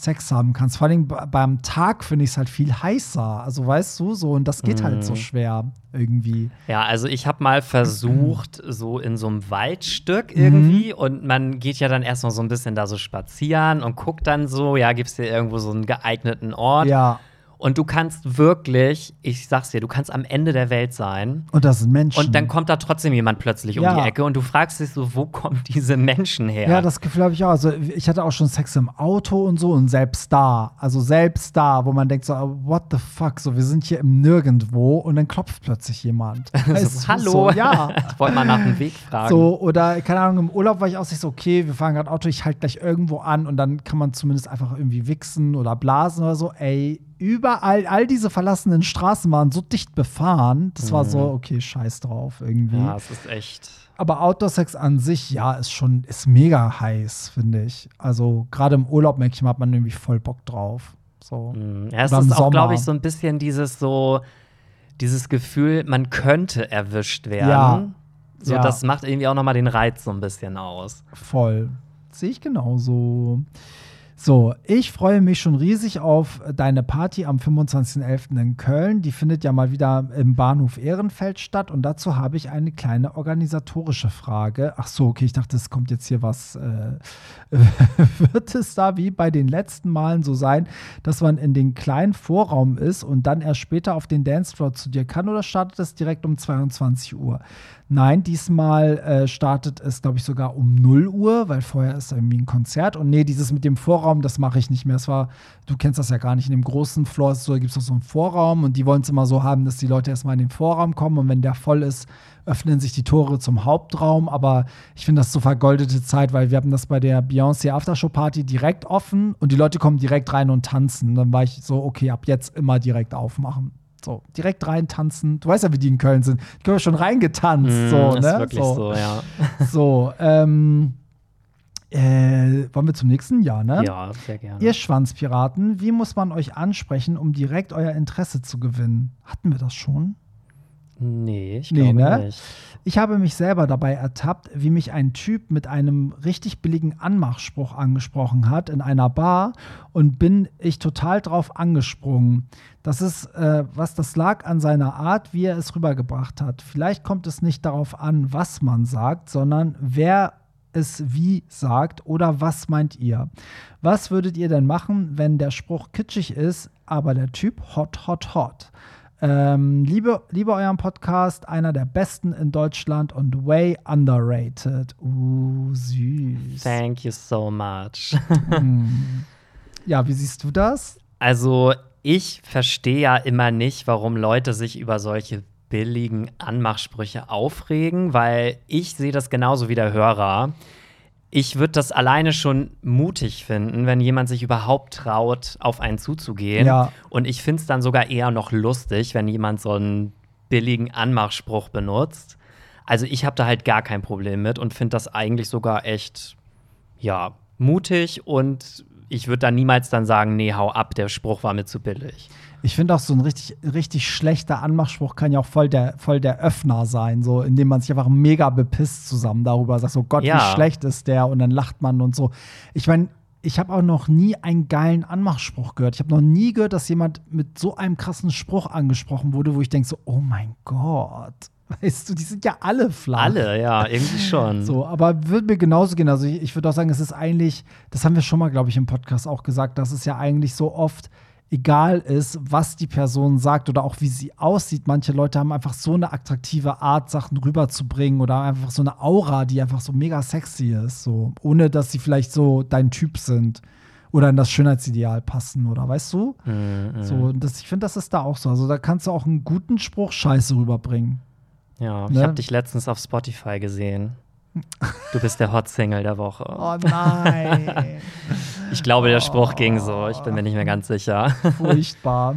Sex haben kannst. Vor allem beim Tag finde ich es halt viel heißer. Also weißt du, so und das geht mm. halt so mhm. schwer irgendwie. Ja, also ich habe mal versucht, so in so einem Waldstück irgendwie, mm. und man geht ja dann erstmal so ein bisschen da so spazieren und guckt dann so, ja, gibt es hier irgendwo so einen geeigneten Ort? Ja. Und du kannst wirklich, ich sag's dir, du kannst am Ende der Welt sein. Und das sind Menschen. Und dann kommt da trotzdem jemand plötzlich um die Ecke und du fragst dich so, wo kommen diese Menschen her? Ja, das Gefühl habe ich auch. Also ich hatte auch schon Sex im Auto und so und selbst da. Also selbst da, wo man denkt so, what the fuck, so wir sind hier im Nirgendwo und dann klopft plötzlich jemand. so, Hallo. So, ja. ich wollte mal nach dem Weg fragen. So, oder keine Ahnung, im Urlaub war ich auch so, okay, wir fahren gerade Auto, ich halte gleich irgendwo an und dann kann man zumindest einfach irgendwie wichsen oder blasen oder so. Ey, überall, all diese verlassenen Straßen waren so dicht befahren. Das mhm. war so, mhm. okay, scheiß drauf irgendwie. Ja, es ist echt. Aber Outdoor-Sex an sich, ja, ist schon, ist mega heiß, finde ich. Also gerade im Urlaub, merke ich mal, hat man irgendwie voll Bock drauf. So. Mhm. Ja, es ist auch, glaube ich, so ein bisschen dieses so, dieses Gefühl, man könnte erwischt werden. Ja. So, ja. das macht irgendwie auch noch mal den Reiz so ein bisschen aus. Voll. Sehe ich genauso. So, ich freue mich schon riesig auf deine Party am 25.11. in Köln. Die findet ja mal wieder im Bahnhof Ehrenfeld statt. Und dazu habe ich eine kleine organisatorische Frage. Ach so, okay, ich dachte, es kommt jetzt hier was. Äh, wird es da wie bei den letzten Malen so sein, dass man in den kleinen Vorraum ist und dann erst später auf den Dancefloor zu dir kann? Oder startet es direkt um 22 Uhr? Nein, diesmal äh, startet es, glaube ich, sogar um 0 Uhr, weil vorher ist irgendwie ein Konzert. Und nee, dieses mit dem Vorraum, das mache ich nicht mehr. Es war, du kennst das ja gar nicht. In dem großen Floor so, gibt es noch so einen Vorraum und die wollen es immer so haben, dass die Leute erstmal in den Vorraum kommen und wenn der voll ist, öffnen sich die Tore zum Hauptraum. Aber ich finde das so vergoldete Zeit, weil wir haben das bei der Beyoncé Aftershow Party direkt offen und die Leute kommen direkt rein und tanzen. Dann war ich so, okay, ab jetzt immer direkt aufmachen. So, direkt rein tanzen. Du weißt ja, wie die in Köln sind. Die können schon reingetanzt. Mm, so, ist ne? wirklich so, so ja. So, ähm, äh, wollen wir zum nächsten Jahr, ne? Ja, sehr gerne. Ihr Schwanzpiraten, wie muss man euch ansprechen, um direkt euer Interesse zu gewinnen? Hatten wir das schon? Nee, ich nee, glaube ne? nicht. Ich habe mich selber dabei ertappt, wie mich ein Typ mit einem richtig billigen Anmachspruch angesprochen hat in einer Bar und bin ich total drauf angesprungen. Das ist, äh, was das lag an seiner Art, wie er es rübergebracht hat. Vielleicht kommt es nicht darauf an, was man sagt, sondern wer es wie sagt oder was meint ihr? Was würdet ihr denn machen, wenn der Spruch kitschig ist, aber der Typ hot, hot, hot? Ähm, liebe, liebe euren Podcast, einer der besten in Deutschland und way underrated. Uh, süß. Thank you so much. hm. Ja, wie siehst du das? Also, ich verstehe ja immer nicht, warum Leute sich über solche billigen Anmachsprüche aufregen, weil ich sehe das genauso wie der Hörer ich würde das alleine schon mutig finden, wenn jemand sich überhaupt traut, auf einen zuzugehen. Ja. Und ich finde es dann sogar eher noch lustig, wenn jemand so einen billigen Anmachspruch benutzt. Also ich habe da halt gar kein Problem mit und finde das eigentlich sogar echt, ja, mutig und ich würde da niemals dann sagen, nee, hau ab, der Spruch war mir zu billig. Ich finde auch so ein richtig, richtig schlechter Anmachspruch kann ja auch voll der, voll der Öffner sein, so indem man sich einfach mega bepisst zusammen darüber sagt, so Gott, ja. wie schlecht ist der und dann lacht man und so. Ich meine, ich habe auch noch nie einen geilen Anmachspruch gehört. Ich habe noch nie gehört, dass jemand mit so einem krassen Spruch angesprochen wurde, wo ich denke so, oh mein Gott. Weißt du, die sind ja alle flach. Alle, ja, irgendwie schon. So, aber würde mir genauso gehen. Also ich, ich würde auch sagen, es ist eigentlich, das haben wir schon mal, glaube ich, im Podcast auch gesagt, dass es ja eigentlich so oft egal ist, was die Person sagt oder auch wie sie aussieht. Manche Leute haben einfach so eine attraktive Art, Sachen rüberzubringen oder einfach so eine Aura, die einfach so mega sexy ist, so ohne dass sie vielleicht so dein Typ sind oder in das Schönheitsideal passen oder weißt du? Mhm, So, das, ich finde, das ist da auch so. Also da kannst du auch einen guten Spruch Scheiße rüberbringen. Ja, ich Ne? habe dich letztens auf Spotify gesehen. Du bist der Hot Single der Woche. Oh nein. Ich glaube, der Spruch ging so. Ich bin mir nicht mehr ganz sicher. Furchtbar.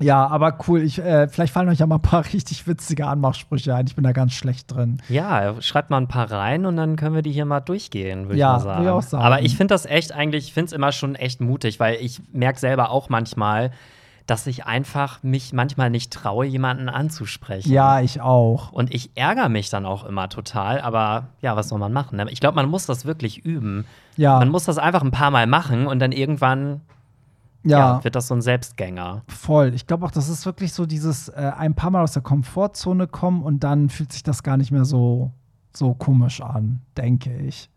Ja, aber cool. Ich, äh, vielleicht fallen euch ja mal ein paar richtig witzige Anmachsprüche ein. Ich bin da ganz schlecht drin. Ja, schreibt mal ein paar rein und dann können wir die hier mal durchgehen, würde Ja, ich mal sagen. würde ich auch sagen. Aber ich finde das echt eigentlich, ich finde es immer schon echt mutig, weil ich merke selber auch manchmal, dass ich einfach mich manchmal nicht traue, jemanden anzusprechen. Ja, ich auch. Und ich ärgere mich dann auch immer total, aber ja, was soll man machen? ne? Ich glaube, man muss das wirklich üben. Ja, Man muss das einfach ein paar Mal machen und dann irgendwann ja. ja, wird das so ein Selbstgänger. voll. Ich glaube auch, das ist wirklich so dieses äh, ein paar Mal aus der Komfortzone kommen und dann fühlt sich das gar nicht mehr so, so komisch an, denke ich.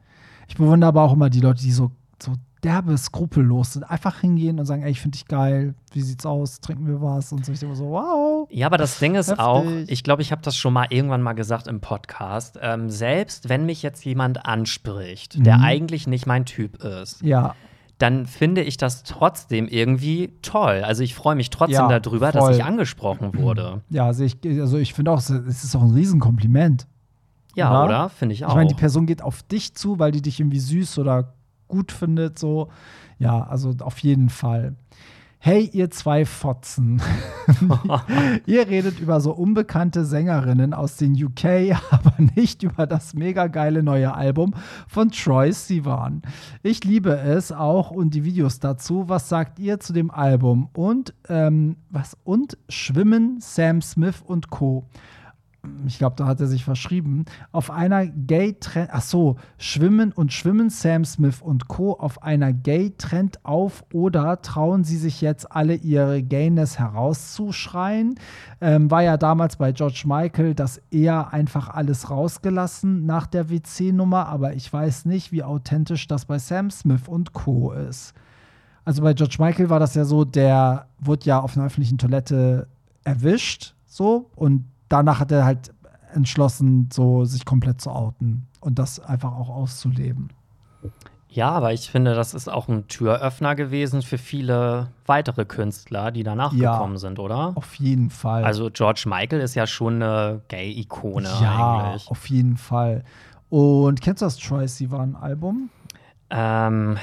Ich bewundere aber auch immer die Leute, die so, so derbe skrupellos sind. Einfach hingehen und sagen, ey, ich finde dich geil, wie sieht's aus, trinken wir was? Und so. Ich denke so, wow. Ja, aber das Ding ist Heftig. auch, ich glaube, ich habe das schon mal irgendwann mal gesagt im Podcast, ähm, selbst wenn mich jetzt jemand anspricht, der Mhm. eigentlich nicht mein Typ ist, Ja, dann finde ich das trotzdem irgendwie toll. Also ich freue mich trotzdem Ja, darüber, dass voll. ich angesprochen wurde. ja, also ich, also ich finde auch, es ist auch ein Riesenkompliment. Ja, Oder? oder? Finde ich auch. Ich meine, die Person geht auf dich zu, weil die dich irgendwie süß oder gut findet, so. Ja, also auf jeden Fall. Hey, ihr zwei Fotzen. ihr redet über so unbekannte Sängerinnen aus den UK, aber nicht über das mega geile neue Album von Troy Sivan. Ich liebe es auch und die Videos dazu. Was sagt ihr zu dem Album? Und ähm, was? Und Schwimmen, Sam Smith und Co ich glaube, da hat er sich verschrieben, auf einer Gay-Trend, ach so, Schwimmen und Schwimmen Sam Smith und Co. auf einer Gay-Trend auf oder trauen sie sich jetzt alle ihre Gayness herauszuschreien? Ähm, war ja damals bei George Michael das eher einfach alles rausgelassen nach der WC-Nummer, aber ich weiß nicht, wie authentisch das bei Sam Smith und Co. ist. Also bei George Michael war das ja so, der wurde ja auf einer öffentlichen Toilette erwischt, so, und danach hat er halt entschlossen, so sich komplett zu outen und das einfach auch auszuleben. ja, aber ich finde, das ist auch ein Türöffner gewesen für viele weitere Künstler, die danach Ja. gekommen sind, oder? Auf jeden Fall. Also George Michael ist ja schon eine Gay-Ikone ja, eigentlich. auf jeden Fall. Und kennst du das Troy Sivan Album? Ähm,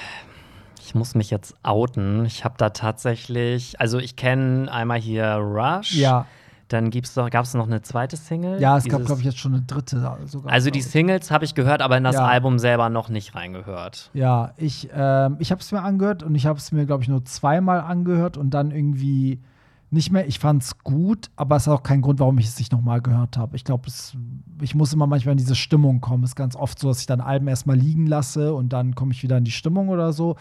ich muss mich jetzt outen. Ich habe da tatsächlich, also ich kenne einmal hier Rush. Ja. Dann gab es noch eine zweite Single. Ja, es gab, Dieses- glaube ich, jetzt schon eine dritte sogar. Also die. Singles habe ich gehört, aber in das Ja. Album selber noch nicht reingehört. Ja, ich, ähm, ich habe es mir angehört und ich habe es mir, glaube ich, nur zweimal angehört und dann irgendwie nicht mehr. Ich fand es gut, aber es ist auch kein Grund, warum ich es nicht nochmal gehört habe. Ich glaube, ich muss immer manchmal in diese Stimmung kommen. Es ist ganz oft so, dass ich dann Alben erstmal liegen lasse und dann komme ich wieder in die Stimmung oder so.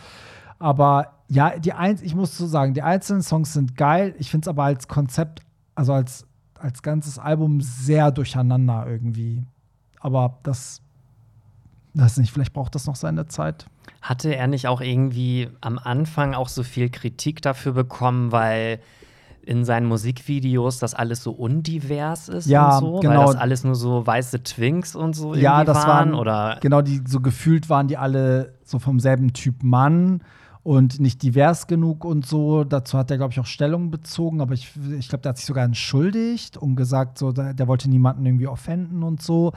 Aber ja, die eins, ich muss so sagen, die einzelnen Songs sind geil. Ich finde es aber als Konzept, also als, als ganzes Album sehr durcheinander irgendwie. Aber das, weiß nicht, vielleicht braucht das noch seine Zeit. Hatte er nicht auch irgendwie am Anfang auch so viel Kritik dafür bekommen, weil in seinen Musikvideos das alles so undivers ist Ja, und so? genau. Weil das alles nur so weiße Twinks und so Ja, das waren? waren oder genau die so gefühlt waren die alle so vom selben Typ Mann und nicht divers genug und so. Dazu hat er glaube ich auch Stellung bezogen, aber ich, ich glaube, der hat sich sogar entschuldigt und gesagt, so der, der wollte niemanden irgendwie offenden und so.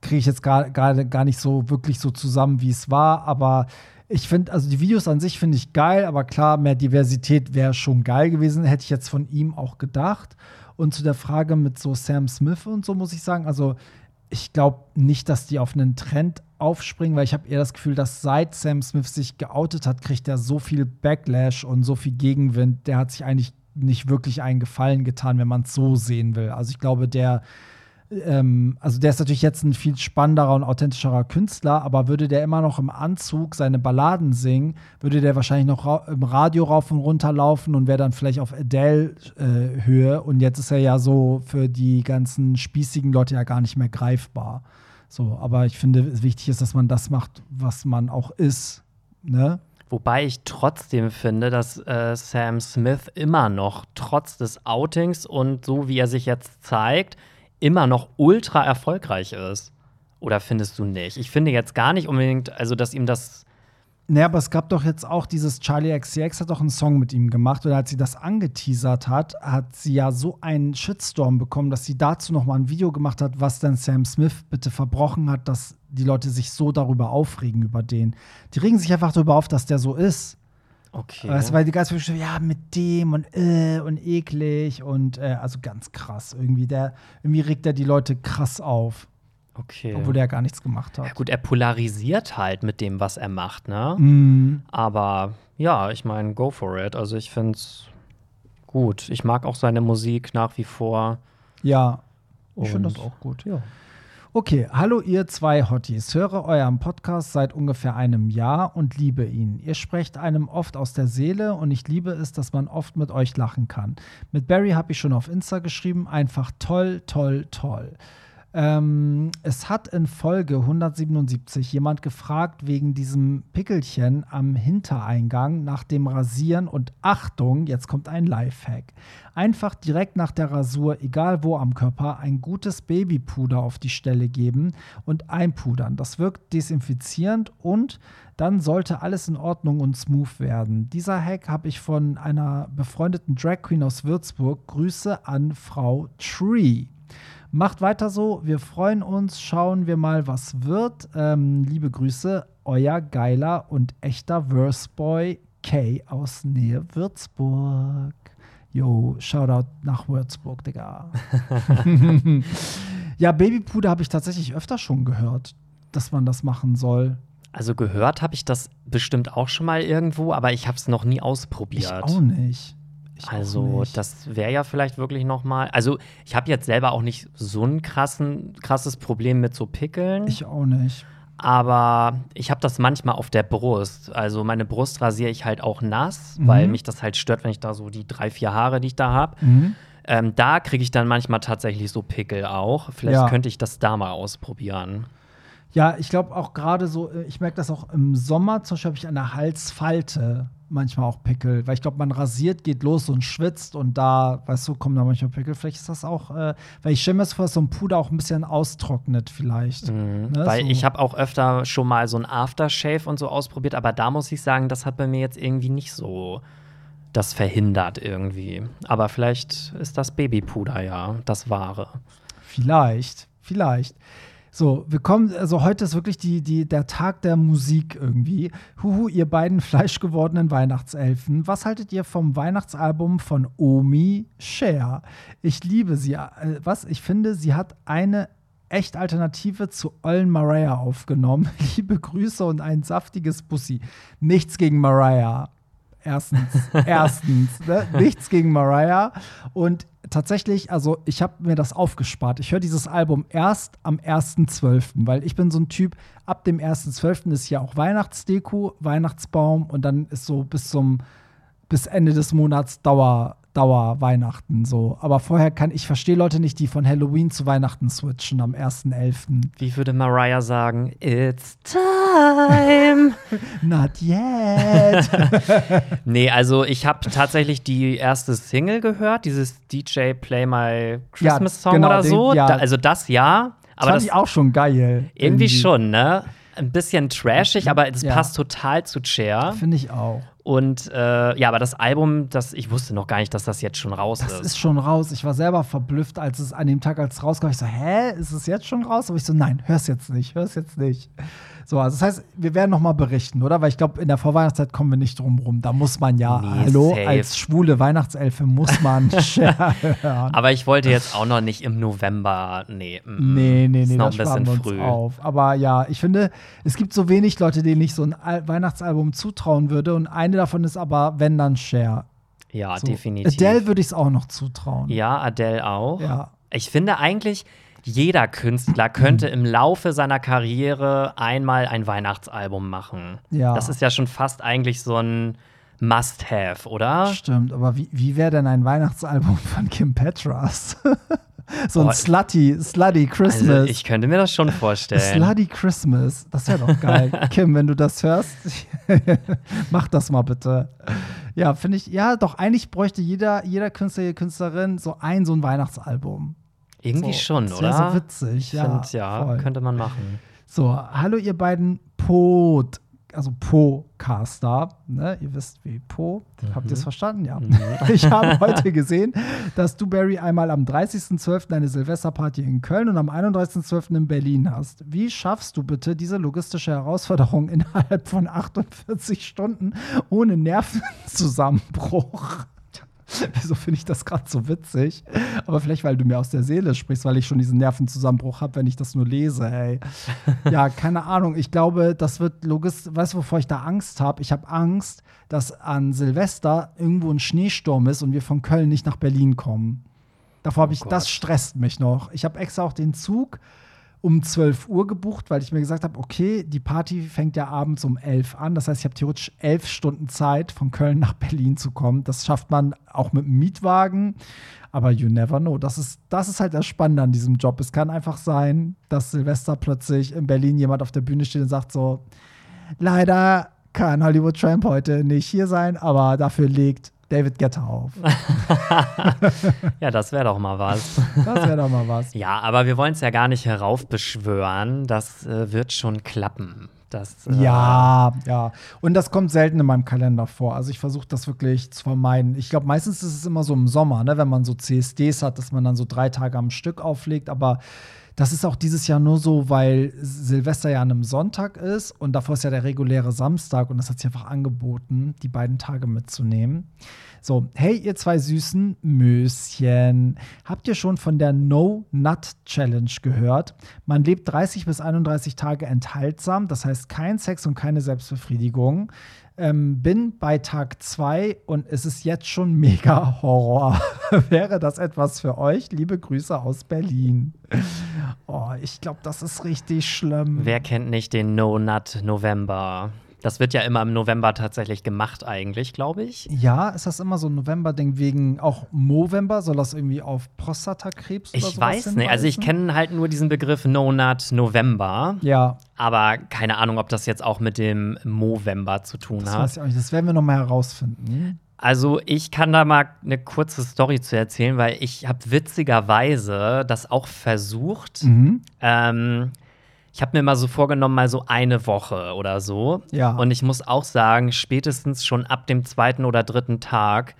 Kriege ich jetzt gerade gar nicht so wirklich so zusammen, wie es war, aber ich finde, also die Videos an sich finde ich geil, aber klar, mehr Diversität wäre schon geil gewesen, hätte ich jetzt von ihm auch gedacht. Und zu der Frage mit so Sam Smith und so muss ich sagen, also ich glaube nicht, dass die auf einen Trend aufspringen, weil ich habe eher das Gefühl, dass seit Sam Smith sich geoutet hat, kriegt er so viel Backlash und so viel Gegenwind. Der hat sich eigentlich nicht wirklich einen Gefallen getan, wenn man es so sehen will. Also ich glaube, der ähm, also der ist natürlich jetzt ein viel spannenderer und authentischerer Künstler, aber würde der immer noch im Anzug seine Balladen singen, würde der wahrscheinlich noch ra im Radio rauf und runter laufen und wäre dann vielleicht auf Adele-Höhe. und jetzt ist er ja so für die ganzen spießigen Leute ja gar nicht mehr greifbar. So, aber ich finde, wichtig ist, dass man das macht, was man auch ist. Ne? Wobei ich trotzdem finde, dass äh, Sam Smith immer noch, trotz des Outings und so wie er sich jetzt zeigt, immer noch ultra erfolgreich ist. Oder findest du nicht? Ich finde jetzt gar nicht unbedingt, also dass ihm das Naja, aber es gab doch jetzt auch dieses Charlie XCX hat doch einen Song mit ihm gemacht und als sie das angeteasert hat, hat sie ja so einen Shitstorm bekommen, dass sie dazu noch mal ein Video gemacht hat, was dann Sam Smith bitte verbrochen hat, dass die Leute sich so darüber aufregen über den. Die regen sich einfach darüber auf, dass der so ist. Okay. Du, weil die ganz viele so, ja, mit dem und äh, und eklig und äh, also ganz krass irgendwie. Der, irgendwie regt er die Leute krass auf, okay. obwohl der gar nichts gemacht hat. ja, gut, er polarisiert halt mit dem, was er macht, ne? Mhm. Aber ja, ich meine, go for it. Also ich finde es gut. Ich mag auch seine Musik nach wie vor. Ja, ich finde das auch gut. Ja. Okay, hallo ihr zwei Hotties. Höre euren Podcast seit ungefähr einem Jahr und liebe ihn. Ihr sprecht einem oft aus der Seele und ich liebe es, dass man oft mit euch lachen kann. Mit Barry habe ich schon auf Insta geschrieben. Einfach toll, toll, toll. Ähm, es hat in Folge 177 jemand gefragt wegen diesem Pickelchen am Hintereingang nach dem Rasieren und Achtung, jetzt kommt ein Lifehack. Einfach direkt nach der Rasur, egal wo am Körper, ein gutes Babypuder auf die Stelle geben und einpudern. Das wirkt desinfizierend und dann sollte alles in Ordnung und smooth werden. Dieser Hack habe ich von einer befreundeten Drag Queen aus Würzburg. Grüße an Frau Tree. Macht weiter so. Wir freuen uns. Schauen wir mal, was wird. Ähm, liebe Grüße, euer geiler und echter Verseboy Kay aus Nähe Würzburg. Yo, Shoutout nach Würzburg, Digga. ja, Babypuder habe ich tatsächlich öfter schon gehört, dass man das machen soll. Also gehört habe ich das bestimmt auch schon mal irgendwo, aber ich habe es noch nie Ich ausprobiert. auch nicht. Ich Also, das wäre ja vielleicht wirklich noch mal. Also, ich habe jetzt selber auch nicht so ein krassen, krasses Problem mit so Pickeln, Ich auch nicht. aber ich habe das manchmal auf der Brust. Also, meine Brust rasiere ich halt auch nass, Mhm. weil mich das halt stört, wenn ich da so die drei, vier Haare, die ich da habe. Mhm. Ähm, da kriege ich dann manchmal tatsächlich so Pickel auch. Vielleicht Ja. könnte ich das da mal ausprobieren. Ja, ich glaube auch gerade so, äh, ich merke das auch im Sommer, zum Beispiel habe ich an der Halsfalte manchmal auch Pickel, weil ich glaube, man rasiert, geht los und schwitzt und da, weißt du, kommen da manchmal Pickel. Vielleicht ist das auch, äh, weil ich stelle mir das vor, dass so ein Puder auch ein bisschen austrocknet vielleicht. Ne, Weil so. ich habe auch öfter schon mal so ein Aftershave und so ausprobiert, aber da muss ich sagen, das hat bei mir jetzt irgendwie nicht so das verhindert irgendwie. Aber vielleicht ist das Babypuder ja das Wahre. Vielleicht, vielleicht. So, wir kommen, also heute ist wirklich die, die, der Tag der Musik irgendwie. Huhu, ihr beiden fleischgewordenen Weihnachtselfen. Was haltet ihr vom Weihnachtsalbum von Omi Cher? Ich liebe sie. Äh, was? Ich finde, sie hat eine echt Alternative zu Ollen Mariah aufgenommen. Liebe Grüße und ein saftiges Bussi. Nichts gegen Mariah. Erstens, erstens, ne? nichts gegen Mariah. Und tatsächlich, also ich habe mir das aufgespart. Ich höre dieses Album erst am 1.12., weil ich bin so ein Typ, ab dem 1.12. ist ja auch Weihnachtsdeko, Weihnachtsbaum und dann ist so bis zum bis Ende des Monats Dauer, Dauer Weihnachten so. Aber vorher kann ich verstehe Leute nicht, die von Halloween zu Weihnachten switchen am 1.11. Wie würde Mariah sagen? It's time. Not yet. nee, also ich habe tatsächlich die erste Single gehört, dieses DJ Play My Christmas Song genau, oder den- so. ja. Da, also das ja. Aber Fand das ich auch schon geil. irgendwie schon, ne? Ein bisschen trashig, aber es Ja. passt total zu Cher. Finde ich auch. Und äh, ja, aber das Album, das, ich wusste noch gar nicht, dass das jetzt schon raus Das ist. ist schon raus. Ich war selber verblüfft, als es an dem Tag, als es rauskam. Ich so, hä, ist es jetzt schon raus? Aber ich so, nein, hör's jetzt nicht, hör's jetzt nicht. So, also das heißt, wir werden noch mal berichten, oder? Weil ich glaube, in der Vorweihnachtszeit kommen wir nicht drum rum. Da muss man ja, Nee, hallo, safe. als schwule Weihnachtselfe muss man hören. aber ich wollte jetzt auch noch nicht im November. Nee, mm, Nee, nee, ist nee, noch das ein sparen bisschen wir uns früh. auf. Aber ja, ich finde, es gibt so wenig Leute, denen ich so ein Al Weihnachtsalbum zutrauen würde. Und eine davon ist aber, wenn dann Cher. Ja, So. definitiv. Adele würde ich es auch noch zutrauen. Ja, Adele auch. Ja. Ich finde eigentlich, jeder Künstler könnte im Laufe seiner Karriere einmal ein Weihnachtsalbum machen. Ja. Das ist ja schon fast eigentlich so ein Must-Have, oder? Stimmt, aber wie, wie wäre denn ein Weihnachtsalbum von Kim Petras? So ein Oh, slutty, slutty Christmas. Also ich könnte mir das schon vorstellen. Slutty Christmas. Das wäre doch geil. Kim, wenn du das hörst, mach das mal bitte. Ja, finde ich, ja, doch, eigentlich bräuchte jeder, jeder Künstler, jede Künstlerin so ein, so ein Weihnachtsalbum. Irgendwie so, schon, das oder? so witzig, ja. find, ja, voll. könnte man machen. So, hallo ihr beiden Pod, also Po-Caster. Ne? Ihr wisst wie Po. Habt Mhm. ihr es verstanden? Ja. Ich habe heute gesehen, dass du, Barry, einmal am 30.12. eine Silvesterparty in Köln und am 31.12. in Berlin hast. Wie schaffst du bitte diese logistische Herausforderung innerhalb von 48 Stunden ohne Nervenzusammenbruch? Wieso finde ich das gerade so witzig? Aber vielleicht, weil du mir aus der Seele sprichst, weil ich schon diesen Nervenzusammenbruch habe, wenn ich das nur lese, ey. Ja, keine Ahnung. Ich glaube, das wird logisch. Weißt du, wovor ich da Angst habe? Ich habe Angst, dass an Silvester irgendwo ein Schneesturm ist und wir von Köln nicht nach Berlin kommen. Davor habe ich, Gott. das stresst mich noch. Ich habe extra auch den Zug um 12 Uhr gebucht, weil ich mir gesagt habe, okay, die Party fängt ja abends um 11 an. Das heißt, ich habe theoretisch elf Stunden Zeit, von Köln nach Berlin zu kommen. Das schafft man auch mit einem Mietwagen. Aber you never know. Das ist, das ist halt das Spannende an diesem Job. Es kann einfach sein, dass Silvester plötzlich in Berlin jemand auf der Bühne steht und sagt so, leider kann Hollywood Tramp heute nicht hier sein, aber dafür legt David Guetta auf. Ja, das wäre doch mal was. Das wäre doch mal was. ja, aber wir wollen es ja gar nicht heraufbeschwören. Das äh, wird schon klappen. Das, äh, Ja, ja. Und das kommt selten in meinem Kalender vor. Also ich versuche das wirklich zu vermeiden. Ich glaube, meistens ist es immer so im Sommer, ne, wenn man so CSDs hat, dass man dann so drei Tage am Stück auflegt. Aber das ist auch dieses Jahr nur so, weil Silvester ja an einem Sonntag ist und davor ist ja der reguläre Samstag und das hat sich einfach angeboten, die beiden Tage mitzunehmen. So, hey, ihr zwei süßen Möschen. Habt ihr schon von der No-Nut-Challenge gehört? Man lebt 30 bis 31 Tage enthaltsam, das heißt kein Sex und keine Selbstbefriedigung. Ähm, bin bei Tag 2 und es ist jetzt schon mega Horror. Wäre das etwas für euch? Liebe Grüße aus Berlin. Oh, ich glaube, das ist richtig schlimm. Wer kennt nicht den No Nut November? Das wird ja immer im November tatsächlich gemacht, eigentlich, glaube ich. Ja, ist das immer so ein November-Ding wegen auch Movember? Soll das irgendwie auf Prostatakrebs oder Ich weiß nicht. Also, ich hinweisen? kenne halt nur diesen Begriff No Nut November. Ja, Aber keine Ahnung, ob das jetzt auch mit dem Movember zu tun das hat. weiß ich auch nicht. Das werden wir noch mal herausfinden. Also ich kann da mal eine kurze Story zu erzählen, weil ich habe witzigerweise das auch versucht. Mhm. Ähm, ich habe mir mal so vorgenommen, mal so eine Woche oder so. Ja. Und ich muss auch sagen, spätestens schon ab dem zweiten oder dritten Tag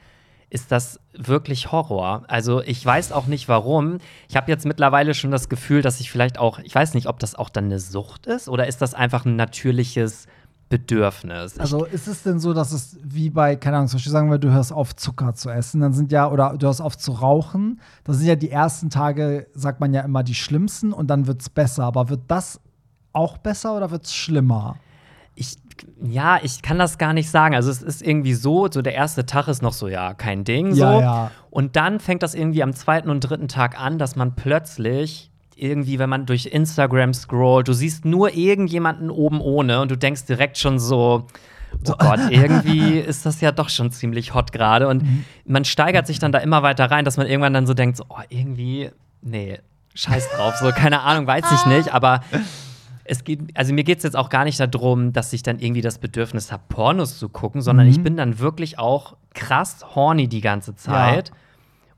ist das wirklich Horror. Also ich weiß auch nicht warum. Ich habe jetzt mittlerweile schon das Gefühl, dass ich vielleicht auch, ich weiß nicht, ob das auch dann eine Sucht ist oder ist das einfach ein natürliches Bedürfnis. Also ist es denn so, dass es wie bei, keine Ahnung, zum Beispiel sagen wir, du hörst auf, Zucker zu essen, dann sind ja, oder du hörst auf zu rauchen, das sind ja die ersten Tage, sagt man ja immer, die schlimmsten und dann wird es besser. Aber wird das auch besser oder wird es schlimmer? Ich, ja, ich kann das gar nicht sagen. Also es ist irgendwie so, so der erste Tag ist noch so, ja, kein Ding. So. Ja, ja. Und dann fängt das irgendwie am zweiten und dritten Tag an, dass man plötzlich irgendwie, wenn man durch Instagram scrollt, du siehst nur irgendjemanden oben ohne und du denkst direkt schon so, oh Gott, irgendwie ist das ja doch schon ziemlich hot gerade. Und Mhm. man steigert sich dann da immer weiter rein, dass man irgendwann dann so denkt, so, oh, irgendwie, nee, scheiß drauf, so, keine Ahnung, weiß ich nicht, aber es geht, also mir geht es jetzt auch gar nicht darum, dass ich dann irgendwie das Bedürfnis habe, Pornos zu gucken, sondern Mhm. ich bin dann wirklich auch krass horny die ganze Zeit.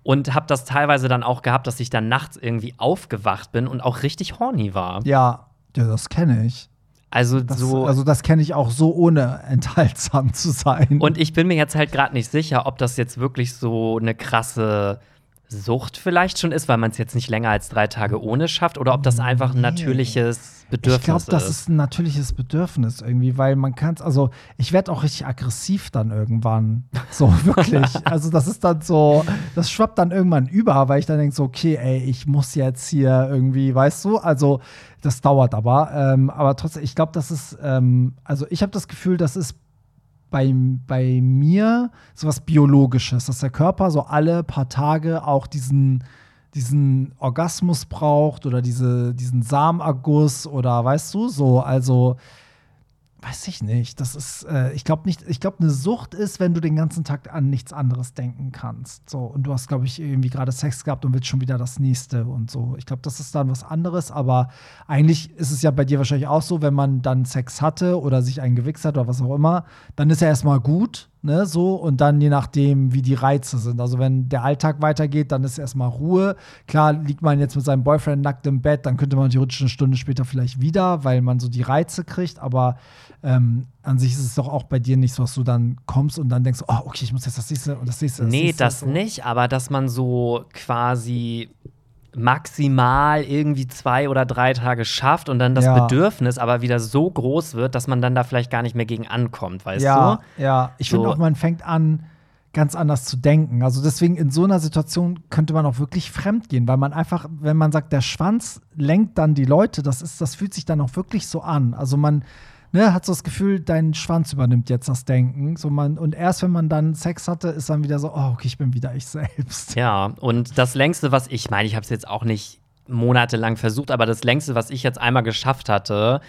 Und habe das teilweise dann auch gehabt, dass ich dann nachts irgendwie aufgewacht bin und auch richtig horny war. Ja, ja das kenne ich. Also Das, so. Also das kenne ich auch so, ohne enthaltsam zu sein. und ich bin mir jetzt halt gerade nicht sicher, ob das jetzt wirklich so eine krasse Sucht vielleicht schon ist, weil man es jetzt nicht länger als drei Tage ohne schafft, oder ob das einfach ein natürliches Bedürfnis Ich glaube, das ist. ist ein natürliches Bedürfnis irgendwie, weil man kann es, also ich werde auch richtig aggressiv dann irgendwann. So, wirklich. also das ist dann so, das schwappt dann irgendwann über, weil ich dann denke so, okay, ey, ich muss jetzt hier irgendwie, weißt du, also das dauert aber. Ähm, aber trotzdem, ich glaube, das ist, ähm, also ich habe das Gefühl, das ist bei, bei mir sowas Biologisches, dass der Körper so alle paar Tage auch diesen, diesen Orgasmus braucht oder diese, diesen Samenerguss oder weißt du, so, also weiß ich nicht. Das ist, äh, ich glaube nicht, ich glaube, eine Sucht ist, wenn du den ganzen Tag an nichts anderes denken kannst. So, und du hast, glaube ich, irgendwie gerade Sex gehabt und willst schon wieder das nächste und so. Ich glaube, das ist dann was anderes, aber eigentlich ist es ja bei dir wahrscheinlich auch so, wenn man dann Sex hatte oder sich einen gewichst hat oder was auch immer, dann ist er erstmal gut, ne, so, und dann je nachdem, wie die Reize sind. Also, wenn der Alltag weitergeht, dann ist erstmal Ruhe. Klar, liegt man jetzt mit seinem Boyfriend nackt im Bett, dann könnte man theoretisch eine Stunde später vielleicht wieder, weil man so die Reize kriegt, aber ähm, an sich ist es doch auch bei dir nicht so, dass du dann kommst und dann denkst, oh, okay, ich muss jetzt das nächste und das nächste. Das nee, nächste, das so. nicht, aber dass man so quasi maximal irgendwie zwei oder drei Tage schafft und dann das Ja. Bedürfnis aber wieder so groß wird, dass man dann da vielleicht gar nicht mehr gegen ankommt, weißt ja, du? Ja, ich finde So. auch, man fängt an, ganz anders zu denken. Also deswegen in so einer Situation könnte man auch wirklich fremd gehen, weil man einfach, wenn man sagt, der Schwanz lenkt dann die Leute, das ist, das fühlt sich dann auch wirklich so an. Also man ne, hat so das Gefühl, dein Schwanz übernimmt jetzt das Denken. So man, und erst wenn man dann Sex hatte, ist dann wieder so, oh, okay, ich bin wieder ich selbst. Ja, und das längste, was ich meine, ich habe es jetzt auch nicht monatelang versucht, aber das längste, was ich jetzt einmal geschafft hatte,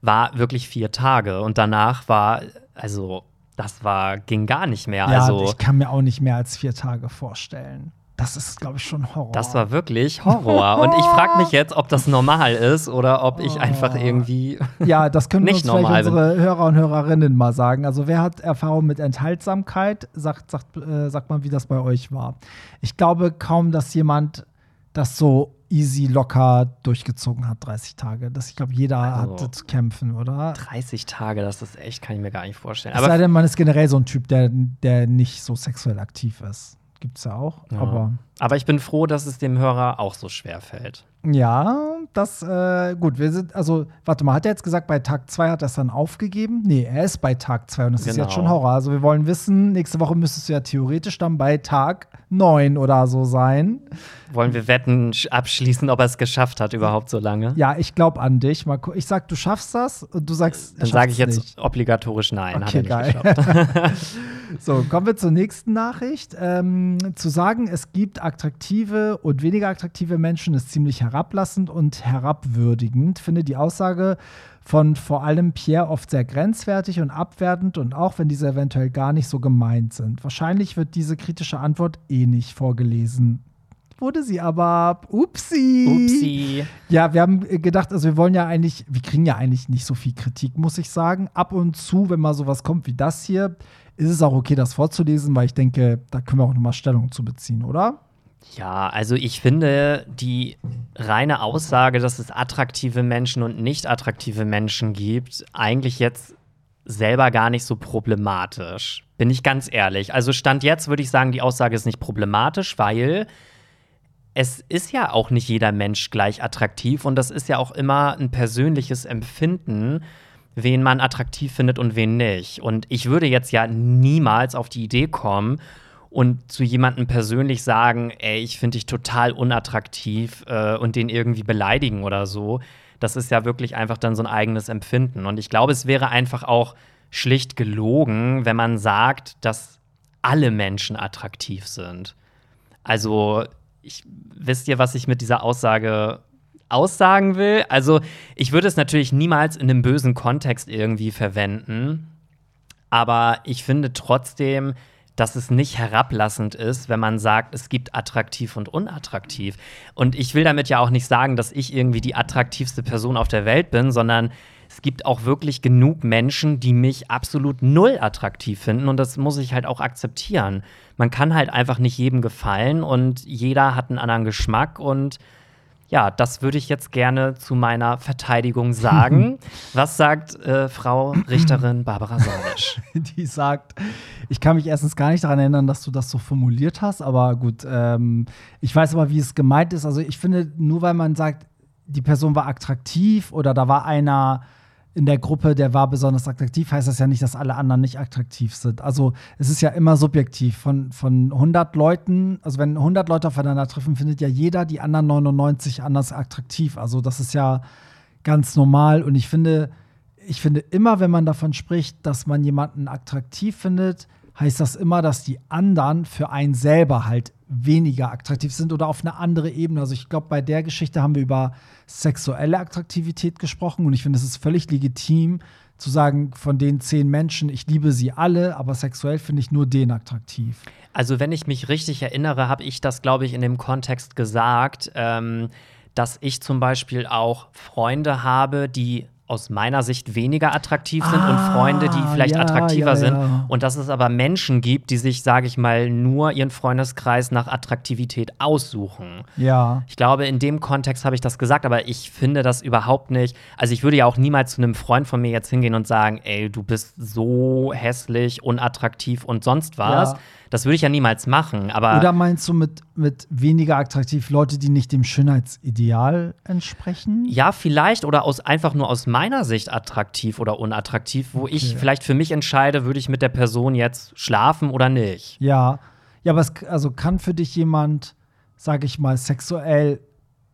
war wirklich vier Tage. Und danach war, also, das war, ging gar nicht mehr. Ja, also, ich kann mir auch nicht mehr als vier Tage vorstellen. Das ist, glaube ich, schon Horror. das war wirklich Horror. Und ich frage mich jetzt, ob das normal ist oder ob ich einfach irgendwie. Ja, das können Nicht uns vielleicht unsere Hörer und Hörerinnen mal sagen. Also wer hat Erfahrung mit Enthaltsamkeit? Sagt, sagt, äh, sagt mal, wie das bei euch war. Ich glaube kaum, dass jemand das so easy locker durchgezogen hat, 30 Tage. Das, ich glaube, jeder Also- hatte zu kämpfen, oder? 30 Tage, das ist echt, kann ich mir gar nicht vorstellen. Es sei Aber denn, man ist generell so ein Typ, der, der nicht so sexuell aktiv ist. Gibt's ja auch. Ja. Aber Aber ich bin froh, dass es dem Hörer auch so schwer fällt. Ja, das, äh, gut, wir sind, also, warte mal, hat er jetzt gesagt, bei Tag 2 hat er es dann aufgegeben? Nee, er ist bei Tag 2 und das ist Genau. jetzt schon Horror. Also, wir wollen wissen, nächste Woche müsstest du ja theoretisch dann bei Tag 9 oder so sein. Wollen wir Wetten sch- abschließen, ob er es geschafft hat, überhaupt so lange? Ja, ich glaube an dich. Mal Ich sag, du schaffst das und du sagst, Dann sage ich jetzt nicht. obligatorisch nein. Okay, geil. So, kommen wir zur nächsten Nachricht. Ähm, zu sagen, es gibt attraktive und weniger attraktive Menschen, ist ziemlich herablassend und herabwürdigend. Finde die Aussage von vor allem Pierre oft sehr grenzwertig und abwertend und auch wenn diese eventuell gar nicht so gemeint sind. Wahrscheinlich wird diese kritische Antwort eh nicht vorgelesen. Wurde sie aber. Upsi. Upsi. Ja, wir haben gedacht, also wir wollen ja eigentlich, wir kriegen ja eigentlich nicht so viel Kritik, muss ich sagen. Ab und zu, wenn mal sowas kommt wie das hier, ist es auch okay, das vorzulesen, weil ich denke, da können wir auch nochmal Stellung zu beziehen, oder? Ja, also ich finde die reine Aussage, dass es attraktive Menschen und nicht attraktive Menschen gibt, eigentlich jetzt selber gar nicht so problematisch. Bin ich ganz ehrlich. Also Stand jetzt würde ich sagen, die Aussage ist nicht problematisch, weil es ist ja auch nicht jeder Mensch gleich attraktiv und das ist ja auch immer ein persönliches Empfinden, wen man attraktiv findet und wen nicht. Und ich würde jetzt ja niemals auf die Idee kommen und zu jemandem persönlich sagen, ey, ich finde dich total unattraktiv äh, und den irgendwie beleidigen oder so. Das ist ja wirklich einfach dann so ein eigenes Empfinden. Und ich glaube, es wäre einfach auch schlicht gelogen, wenn man sagt, dass alle Menschen attraktiv sind. Also, ich, wisst ihr, was ich mit dieser Aussage aussagen will? Also, ich würde es natürlich niemals in einem bösen Kontext irgendwie verwenden, aber ich finde trotzdem, dass es nicht herablassend ist, wenn man sagt, es gibt attraktiv und unattraktiv. Und ich will damit ja auch nicht sagen, dass ich irgendwie die attraktivste Person auf der Welt bin, sondern es gibt auch wirklich genug Menschen, die mich absolut null attraktiv finden und das muss ich halt auch akzeptieren. Man kann halt einfach nicht jedem gefallen und jeder hat einen anderen Geschmack und ja, das würde ich jetzt gerne zu meiner Verteidigung sagen. Was sagt äh, Frau Richterin Barbara Salisch? Die sagt, ich kann mich erstens gar nicht daran erinnern, dass du das so formuliert hast, aber gut, ähm, ich weiß aber, wie es gemeint ist. Also ich finde, nur weil man sagt, die Person war attraktiv oder da war einer in der Gruppe, der war besonders attraktiv, heißt das ja nicht, dass alle anderen nicht attraktiv sind. Also es ist ja immer subjektiv. Von, von 100 Leuten, also wenn 100 Leute aufeinander treffen, findet ja jeder die anderen 99 anders attraktiv. Also das ist ja ganz normal und ich finde, ich finde immer, wenn man davon spricht, dass man jemanden attraktiv findet, heißt das immer, dass die anderen für einen selber halt weniger attraktiv sind oder auf eine andere Ebene. Also ich glaube, bei der Geschichte haben wir über sexuelle Attraktivität gesprochen und ich finde, es ist völlig legitim zu sagen, von den zehn Menschen, ich liebe sie alle, aber sexuell finde ich nur den attraktiv. Also, wenn ich mich richtig erinnere, habe ich das, glaube ich, in dem Kontext gesagt, ähm, dass ich zum Beispiel auch Freunde habe, die aus meiner Sicht weniger attraktiv sind Ah, und Freunde, die vielleicht ja, attraktiver ja, sind. ja. Und dass es aber Menschen gibt, die sich, sage ich mal, nur ihren Freundeskreis nach Attraktivität aussuchen. Ja. Ich glaube, in dem Kontext habe ich das gesagt, aber ich finde das überhaupt nicht. Also, ich würde ja auch niemals zu einem Freund von mir jetzt hingehen und sagen, ey, du bist so hässlich, unattraktiv und sonst was. Ja. Das würde ich ja niemals machen. Aber Oder meinst du mit, mit weniger attraktiv Leute, die nicht dem Schönheitsideal entsprechen? ja, vielleicht oder aus einfach nur aus meiner Sicht attraktiv oder unattraktiv, wo ich Okay. vielleicht für mich entscheide, würde ich mit der Person jetzt schlafen oder nicht. Ja. Ja, aber es also kann für dich jemand, sage ich mal, sexuell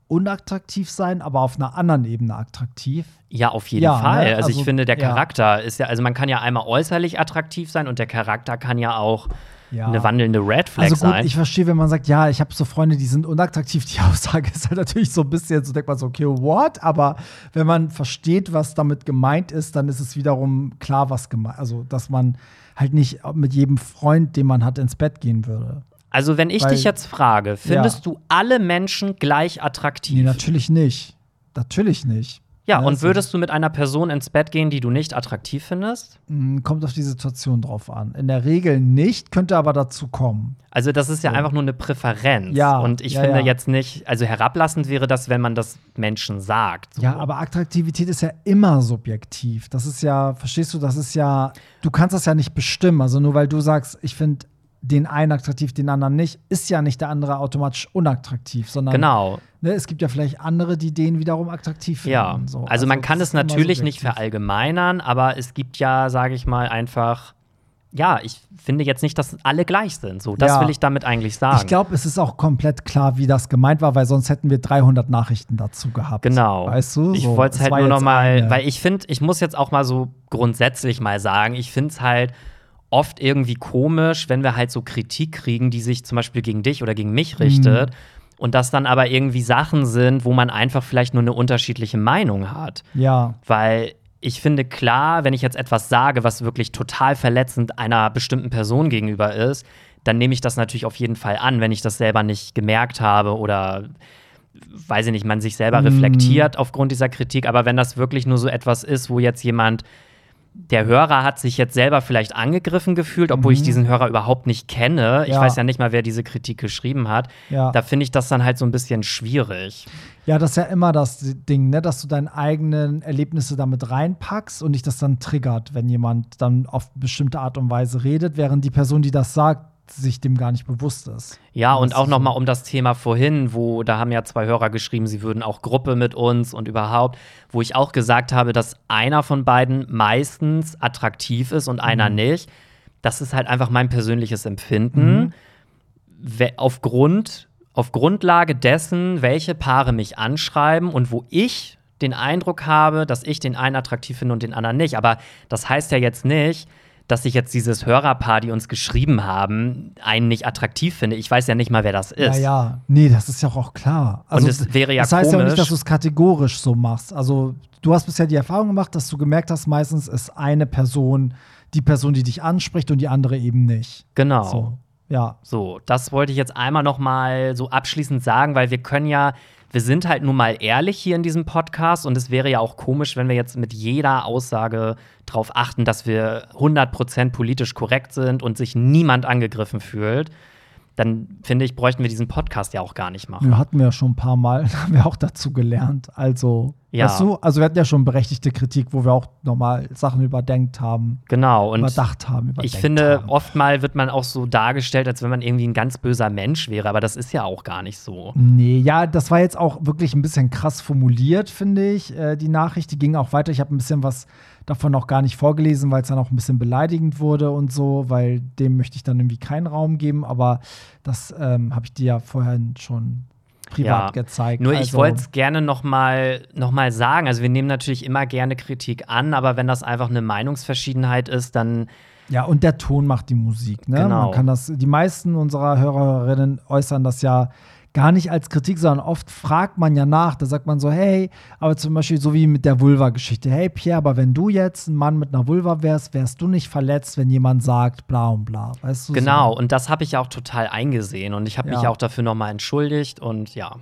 unattraktiv sein, aber auf einer anderen Ebene attraktiv? Ja, auf jeden Ja, Fall. ne? Also, ich Also, finde, der ja. Charakter ist ja, also man kann ja einmal äußerlich attraktiv sein und der Charakter kann ja auch Ja. eine wandelnde Red Flag Also gut, sein. ich verstehe, wenn man sagt, ja, ich habe so Freunde, die sind unattraktiv. Die Aussage ist halt natürlich so ein bisschen, so denkt man so, okay, what? Aber wenn man versteht, was damit gemeint ist, dann ist es wiederum klar, was gemeint. Also, dass man halt nicht mit jedem Freund, den man hat, ins Bett gehen würde. Also, wenn ich Weil- dich jetzt frage, findest du alle Menschen gleich attraktiv? Nee, natürlich nicht. Natürlich nicht. Ja, Ne, und so- würdest du mit einer Person ins Bett gehen, die du nicht attraktiv findest? Mm, Kommt auf die Situation drauf an. In der Regel nicht, könnte aber dazu kommen. Also, das ist ja einfach nur eine Präferenz. Ja, Und ich ja, finde ja. jetzt nicht, also herablassend wäre das, wenn man das Menschen sagt. So. Ja, aber Attraktivität ist ja immer subjektiv. Das ist ja, verstehst du, das ist ja, du kannst das ja nicht bestimmen. Also nur weil du sagst, ich finde den einen attraktiv, den anderen nicht, ist ja nicht der andere automatisch unattraktiv, sondern Genau. ne, es gibt ja vielleicht andere, die den wiederum attraktiv finden. Ja, So. also, man kann es natürlich nicht verallgemeinern, aber es gibt ja, sage ich mal, einfach, ja, ich finde jetzt nicht, dass alle gleich sind. So, das Ja. will ich damit eigentlich sagen. Ich glaube, es ist auch komplett klar, wie das gemeint war, weil sonst hätten wir 300 Nachrichten dazu gehabt. Genau. Weißt du? Ich So, wollte es halt nur jetzt noch mal, eine. weil ich finde, ich muss jetzt auch mal so grundsätzlich mal sagen, ich finde es halt oft irgendwie komisch, wenn wir halt so Kritik kriegen, die sich zum Beispiel gegen dich oder gegen mich richtet. Und das dann aber irgendwie Sachen sind, wo man einfach vielleicht nur eine unterschiedliche Meinung hat. Ja, Weil ich finde klar, wenn ich jetzt etwas sage, was wirklich total verletzend einer bestimmten Person gegenüber ist, dann nehme ich das natürlich auf jeden Fall an, wenn ich das selber nicht gemerkt habe oder weiß ich nicht, man sich selber reflektiert aufgrund dieser Kritik. Aber wenn das wirklich nur so etwas ist, wo jetzt jemand, der Hörer hat sich jetzt selber vielleicht angegriffen gefühlt, obwohl ich diesen Hörer überhaupt nicht kenne. Ich Ja. weiß ja nicht mal, wer diese Kritik geschrieben hat. Ja. Da finde ich das dann halt so ein bisschen schwierig. Ja, das ist ja immer das Ding, ne, dass du deine eigenen Erlebnisse damit reinpackst und dich das dann triggert, wenn jemand dann auf bestimmte Art und Weise redet, während die Person, die das sagt, sich dem gar nicht bewusst ist. Ja, und Das auch noch mal um das Thema vorhin, wo da haben ja zwei Hörer geschrieben, sie würden auch Gruppe mit uns und überhaupt, wo ich auch gesagt habe, dass einer von beiden meistens attraktiv ist und einer Mhm. nicht. Das ist halt einfach mein persönliches Empfinden. Mhm. Aufgrund, auf Grundlage dessen, welche Paare mich anschreiben und wo ich den Eindruck habe, dass ich den einen attraktiv finde und den anderen nicht. Aber das heißt ja jetzt nicht, dass ich jetzt dieses Hörerpaar, die uns geschrieben haben, einen nicht attraktiv finde. Ich weiß ja nicht mal, wer das ist. Ja, ja. Nee, das ist ja auch klar. Also, es wäre ja Das heißt ja auch komisch- nicht, dass du es kategorisch so machst. Also, du hast bisher die Erfahrung gemacht, dass du gemerkt hast, meistens ist eine Person die Person, die dich anspricht und die andere eben nicht. Genau. So. Ja. So, das wollte ich jetzt einmal noch mal so abschließend sagen, weil wir können ja, wir sind halt nun mal ehrlich hier in diesem Podcast und es wäre ja auch komisch, wenn wir jetzt mit jeder Aussage darauf achten, dass wir 100% politisch korrekt sind und sich niemand angegriffen fühlt. Dann finde ich, bräuchten wir diesen Podcast ja auch gar nicht machen. Wir hatten wir ja schon ein paar Mal, haben wir auch dazu gelernt. Also, Ja. weißt du, also wir hatten ja schon berechtigte Kritik, wo wir auch nochmal Sachen überdenkt haben, Genau. Und überdacht haben. Ich finde, haben. oftmal wird man auch so dargestellt, als wenn man irgendwie ein ganz böser Mensch wäre, aber das ist ja auch gar nicht so. Nee, ja, das war jetzt auch wirklich ein bisschen krass formuliert, finde ich. Äh, die Nachricht, die ging auch weiter. Ich habe ein bisschen was davon noch gar nicht vorgelesen, weil es dann auch ein bisschen beleidigend wurde und so, weil dem möchte ich dann irgendwie keinen Raum geben. Aber das ähm, habe ich dir ja vorher schon privat gezeigt. Nur ich Also- wollte es gerne noch mal, noch mal sagen. Also wir nehmen natürlich immer gerne Kritik an, aber wenn das einfach eine Meinungsverschiedenheit ist, dann Ja, und der Ton macht die Musik. Ne? Genau. Man kann das, die meisten unserer Hörerinnen äußern das ja gar nicht als Kritik, sondern oft fragt man ja nach. Da sagt man so, hey, aber zum Beispiel so wie mit der Vulva-Geschichte. Hey Pierre, aber wenn du jetzt ein Mann mit einer Vulva wärst, wärst du nicht verletzt, wenn jemand sagt bla und bla. Weißt du? genau. So. Und das habe ich ja auch total eingesehen und ich habe mich Ja. auch dafür noch mal entschuldigt und ja,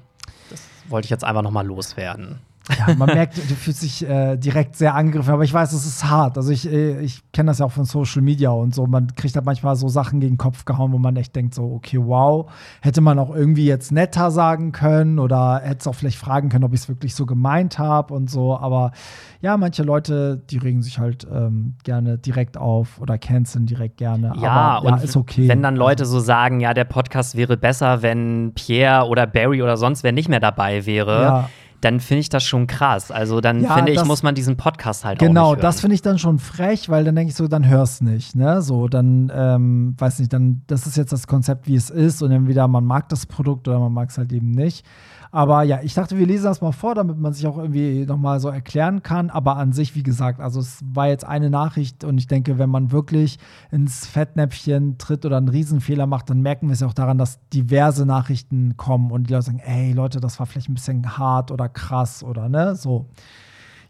das wollte ich jetzt einfach noch mal loswerden. Ja, man merkt, du fühlst dich äh, direkt sehr angegriffen, aber ich weiß, es ist hart. Also ich, äh, ich kenne das ja auch von Social Media und so. Man kriegt halt manchmal so Sachen gegen den Kopf gehauen, wo man echt denkt, so, okay, wow, hätte man auch irgendwie jetzt netter sagen können oder hätte es auch vielleicht fragen können, ob ich es wirklich so gemeint habe und so. Aber ja, manche Leute, die regen sich halt ähm, gerne direkt auf oder canceln direkt gerne. Ja, aber, und ist okay. wenn dann Leute so sagen, ja, der Podcast wäre besser, wenn Pierre oder Barry oder sonst wer nicht mehr dabei wäre, Ja. Dann finde ich das schon krass. Also dann Ja, finde ich, das- muss man diesen Podcast halt Genau, auch nicht das finde ich dann schon frech, weil dann denke ich so, dann hör's nicht, ne? So, dann, ähm, weiß nicht, dann, das ist jetzt das Konzept, wie es ist und entweder man mag das Produkt oder man mag es halt eben nicht. Aber ja, ich dachte, wir lesen das mal vor, damit man sich auch irgendwie nochmal so erklären kann. Aber an sich, wie gesagt, also es war jetzt eine Nachricht und ich denke, wenn man wirklich ins Fettnäpfchen tritt oder einen Riesenfehler macht, dann merken wir es ja auch daran, dass diverse Nachrichten kommen und die Leute sagen, ey Leute, das war vielleicht ein bisschen hart oder krass oder ne, so.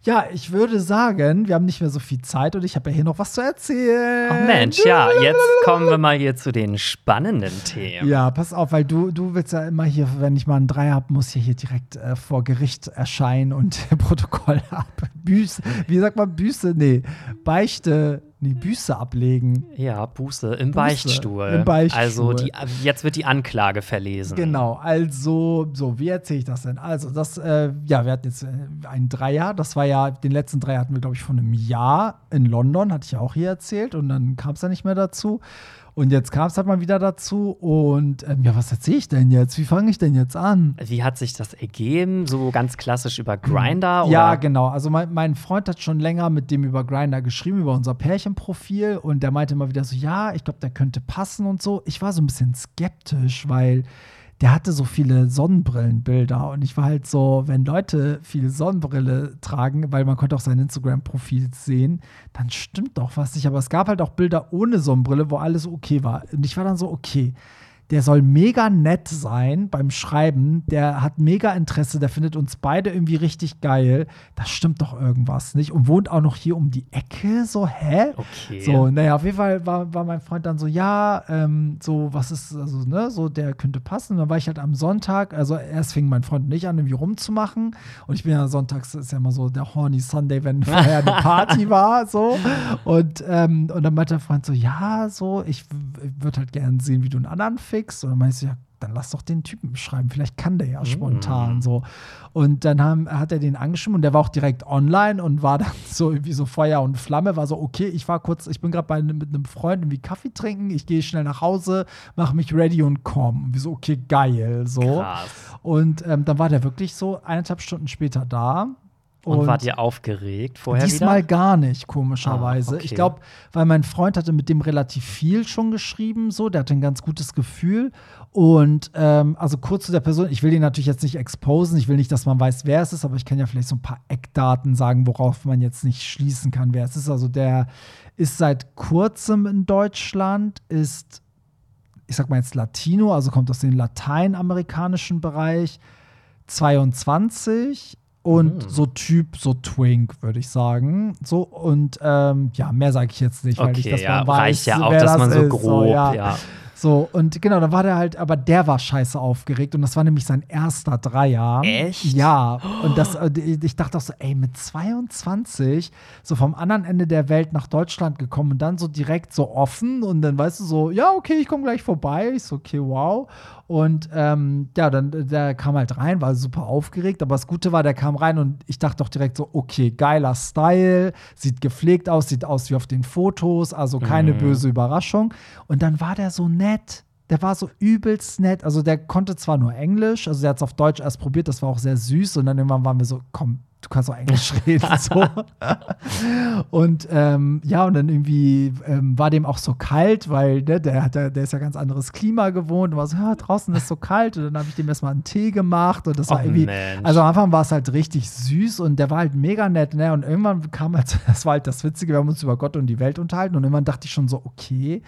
Ja, ich würde sagen, wir haben nicht mehr so viel Zeit und ich habe ja hier noch was zu erzählen. Ach Mensch, ja, jetzt kommen wir mal hier zu den spannenden Themen. Ja, pass auf, weil du, du willst ja immer hier, wenn ich mal einen Dreier habe, muss ich hier direkt äh, vor Gericht erscheinen und Protokoll ab. Büße, wie sagt man Büße? Nee, Beichte, nee, Büße ablegen. Ja, Buße im Buße Beichtstuhl. im Beichtstuhl. Also die, jetzt wird die Anklage verlesen. Genau, also, so, wie erzähle ich das denn? Also, das, äh, ja, wir hatten jetzt äh, einen Dreier, das war ja, den letzten Dreier hatten wir, glaube ich, vor einem Jahr in London, hatte ich ja auch hier erzählt und dann kam es ja nicht mehr dazu. Und jetzt kam es halt mal wieder dazu und, ähm, ja, was erzähle ich denn jetzt? Wie fange ich denn jetzt an? Wie hat sich das ergeben? So ganz klassisch über Grinder? Ja, genau. Also mein, mein Freund hat schon länger mit dem über Grinder geschrieben, über unser Pärchenprofil. Und der meinte immer wieder so, ja, ich glaube, der könnte passen und so. Ich war so ein bisschen skeptisch, weil der hatte so viele Sonnenbrillenbilder. Und ich war halt so, wenn Leute viel Sonnenbrille tragen, weil man konnte auch sein Instagram-Profil sehen, dann stimmt doch was nicht. Aber es gab halt auch Bilder ohne Sonnenbrille, wo alles okay war. Und ich war dann so, okay der soll mega nett sein beim Schreiben, der hat mega Interesse, der findet uns beide irgendwie richtig geil. Das stimmt doch irgendwas nicht und wohnt auch noch hier um die Ecke, so, hä? Okay. So, naja, auf jeden Fall war, war mein Freund dann so, ja, ähm, so, was ist, also, ne, so, der könnte passen. Und dann war ich halt am Sonntag, also erst fing mein Freund und ich an, irgendwie rumzumachen. Und ich bin ja sonntags, ist ja immer so der horny Sunday, wenn vorher eine Party war, so. Und, ähm, und dann meinte der Freund so, ja, so, ich würde halt gerne sehen, wie du einen anderen fickst. Und dann meinte ich, ja, dann lass doch den Typen schreiben, vielleicht kann der ja spontan so. Und dann haben, hat er den angeschrieben und der war auch direkt online und war dann so irgendwie so Feuer und Flamme, war so, okay, ich war kurz, ich bin gerade bei mit einem Freund irgendwie Kaffee trinken, ich gehe schnell nach Hause, mache mich ready und komm. Und wir so, okay, geil, so. Krass. Und ähm, dann war der wirklich so eineinhalb Stunden später da. Und, wart ihr aufgeregt vorher Diesmal wieder? gar nicht, komischerweise. Ah, okay. Ich glaube, weil mein Freund hatte mit dem relativ viel schon geschrieben, so, der hatte ein ganz gutes Gefühl. Und ähm, also kurz zu der Person, ich will den natürlich jetzt nicht exposen, ich will nicht, dass man weiß, wer es ist, aber ich kann ja vielleicht so ein paar Eckdaten sagen, worauf man jetzt nicht schließen kann, wer es ist. Also der ist seit kurzem in Deutschland, ist, ich sag mal jetzt Latino, also kommt aus dem lateinamerikanischen Bereich, 22 und Mhm. so Typ, so Twink, würde ich sagen. So, und ähm, ja, mehr sage ich jetzt nicht, weil ich Okay, das ja, man weiß, reicht ja auch, dass das man so ist. grob, ja. ja. So, und genau, dann war der halt, aber der war scheiße aufgeregt und das war nämlich sein erster Dreier. Echt? Ja, und das, äh, ich dachte auch so, ey, mit 22, so vom anderen Ende der Welt nach Deutschland gekommen und dann so direkt so offen und dann weißt du so, ja, okay, ich komme gleich vorbei. Ich so, okay, wow. Und ähm, ja, dann der kam halt rein, war super aufgeregt, aber das Gute war, der kam rein und ich dachte doch direkt so, okay, geiler Style, sieht gepflegt aus, sieht aus wie auf den Fotos, also keine böse Überraschung. Und dann war der so nett. Der war so übelst nett. Also der konnte zwar nur Englisch, also der hat es auf Deutsch erst probiert, das war auch sehr süß. Und dann irgendwann waren wir so, komm, du kannst auch Englisch reden. so. und ähm, ja, und dann irgendwie ähm, war dem auch so kalt, weil ne, der, hat, der ist ja ganz anderes Klima gewohnt und war so, ja, draußen ist so kalt. Und dann habe ich dem erstmal einen Tee gemacht und das war Och, irgendwie, Mensch. also am Anfang war es halt richtig süß und der war halt mega nett, ne? Und irgendwann kam halt, das war halt das Witzige, wir haben uns über Gott und die Welt unterhalten und irgendwann dachte ich schon so, okay,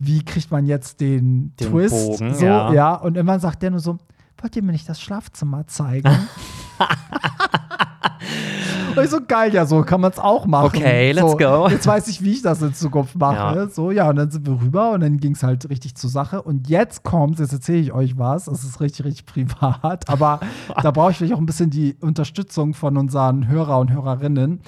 wie kriegt man jetzt den, Den Twist? Bogen, so, ja. ja. Und irgendwann sagt der nur so, wollt ihr mir nicht das Schlafzimmer zeigen? Und ich so geil, ja, so kann man es auch machen. Okay, let's so, go. Jetzt weiß ich, wie ich das in Zukunft mache. Ja. So, ja, und dann sind wir rüber und dann ging es halt richtig zur Sache. Und jetzt kommt, jetzt erzähle ich euch was, das ist richtig, richtig privat, aber da brauche ich vielleicht auch ein bisschen die Unterstützung von unseren Hörer und Hörerinnen.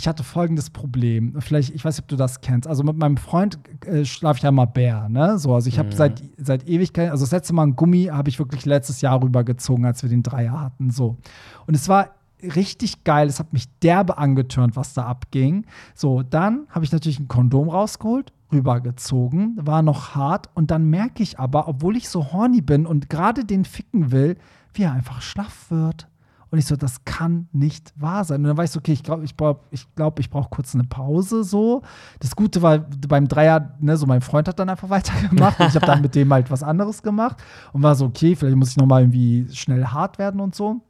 Ich hatte folgendes Problem. Vielleicht, ich weiß nicht, ob du das kennst. Also mit meinem Freund äh, schlafe ich ja mal Bär, ne? So, also ich habe seit, seit Ewigkeit, also das letzte Mal einen Gummi habe ich wirklich letztes Jahr rübergezogen, als wir den Dreier hatten. So. Und es war richtig geil. Es hat mich derbe angetörnt, was da abging. So, dann habe ich natürlich ein Kondom rausgeholt, rübergezogen, war noch hart. Und dann merke ich aber, obwohl ich so horny bin und gerade den ficken will, wie er einfach schlaff wird. Und ich so, das kann nicht wahr sein. Und dann war ich so, okay, ich glaube, ich brauche ich glaub, ich brauch kurz eine Pause so. Das Gute war, beim Dreier, ne, so mein Freund hat dann einfach weitergemacht und ich habe dann mit dem halt was anderes gemacht und war so, okay, vielleicht muss ich noch mal irgendwie schnell hart werden und so.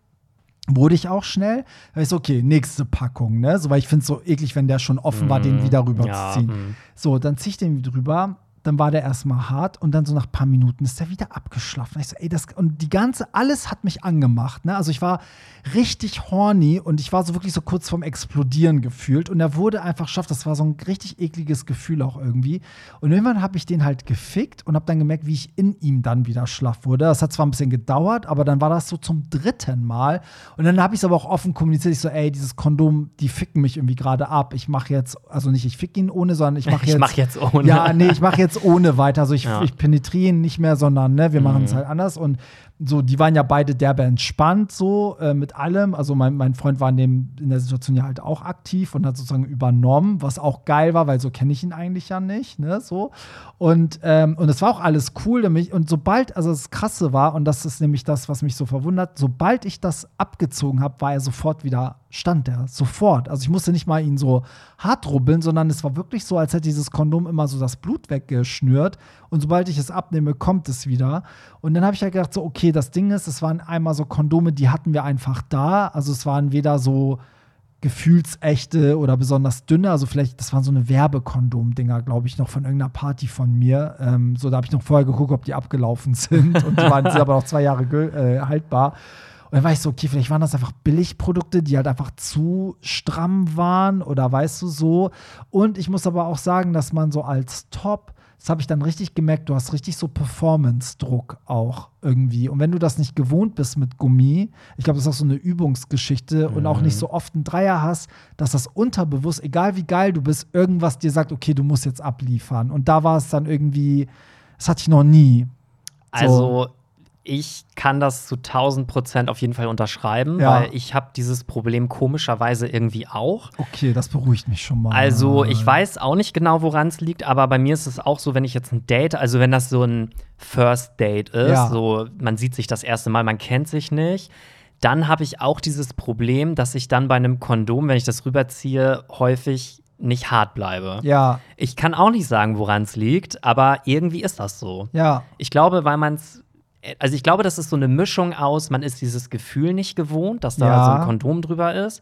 Wurde ich auch schnell. Da ich so, okay, nächste Packung, ne? So, weil ich finde es so eklig, wenn der schon offen war, den wieder rüber ja, zu ziehen. mm. So, dann zieh ich den drüber. Dann war der erstmal hart und dann so nach ein paar Minuten ist der wieder abgeschlafen. Ich so, ey, das, und die ganze, alles hat mich angemacht. Ne? Also ich war richtig horny und ich war so wirklich so kurz vorm Explodieren gefühlt. Und er wurde einfach schafft. Das war so ein richtig ekliges Gefühl auch irgendwie. Und irgendwann habe ich den halt gefickt und habe dann gemerkt, wie ich in ihm dann wieder schlaff wurde. Das hat zwar ein bisschen gedauert, aber dann war das so zum dritten Mal. Und dann habe ich es aber auch offen kommuniziert. Ich so, ey, dieses Kondom, die ficken mich irgendwie gerade ab. Ich mache jetzt, also nicht ich fick ihn ohne, sondern ich mache Ich jetzt. mach jetzt ohne. Ja, nee, ich mache jetzt ohne weiter. Also ich, Ja. ich penetriere ihn nicht mehr, sondern ne, wir machen es halt anders. Und so, die waren ja beide derbe entspannt so äh, mit allem. Also mein, mein Freund war in, dem, in der Situation ja halt auch aktiv und hat sozusagen übernommen, was auch geil war, weil so kenne ich ihn eigentlich ja nicht, ne, so. Und ähm, und es war auch alles cool. nämlich- Und sobald, also das Krasse war, und das ist nämlich das, was mich so verwundert, sobald ich das abgezogen habe, war er sofort wieder, stand er, sofort. Also ich musste nicht mal ihn so hart rubbeln, sondern es war wirklich so, als hätte dieses Kondom immer so das Blut weggeschnürt. Und sobald ich es abnehme, kommt es wieder. Und dann habe ich halt gedacht, so, okay, das Ding ist, es waren einmal so Kondome, die hatten wir einfach da. Also es waren weder so gefühlsechte oder besonders dünne. Also vielleicht, das waren so eine Werbekondom-Dinger, glaube ich, noch von irgendeiner Party von mir. Ähm, so, da habe ich noch vorher geguckt, ob die abgelaufen sind. Und die waren sind aber noch zwei Jahre äh, haltbar. Und dann war ich so, okay, vielleicht waren das einfach Billigprodukte, die halt einfach zu stramm waren oder weißt du so. Und ich muss aber auch sagen, dass man so als Top, das habe ich dann richtig gemerkt, du hast richtig so Performance-Druck auch irgendwie. Und wenn du das nicht gewohnt bist mit Gummi, ich glaube, das ist auch so eine Übungsgeschichte und auch nicht so oft einen Dreier hast, dass das unterbewusst, egal wie geil du bist, irgendwas dir sagt, okay, du musst jetzt abliefern. Und da war es dann irgendwie, das hatte ich noch nie. Also, ich kann das zu 1000 Prozent auf jeden Fall unterschreiben, Ja. weil ich habe dieses Problem komischerweise irgendwie auch. Okay, das beruhigt mich schon mal. Also, ich weiß auch nicht genau, woran es liegt, aber bei mir ist es auch so, wenn ich jetzt ein Date, also wenn das so ein First Date ist, Ja. so man sieht sich das erste Mal, man kennt sich nicht, dann habe ich auch dieses Problem, dass ich dann bei einem Kondom, wenn ich das rüberziehe, häufig nicht hart bleibe. Ja, Ich kann auch nicht sagen, woran es liegt, aber irgendwie ist das so. ja, Ich glaube, weil man es. Also ich glaube, das ist so eine Mischung aus, man ist dieses Gefühl nicht gewohnt, dass da Ja. so ein Kondom drüber ist.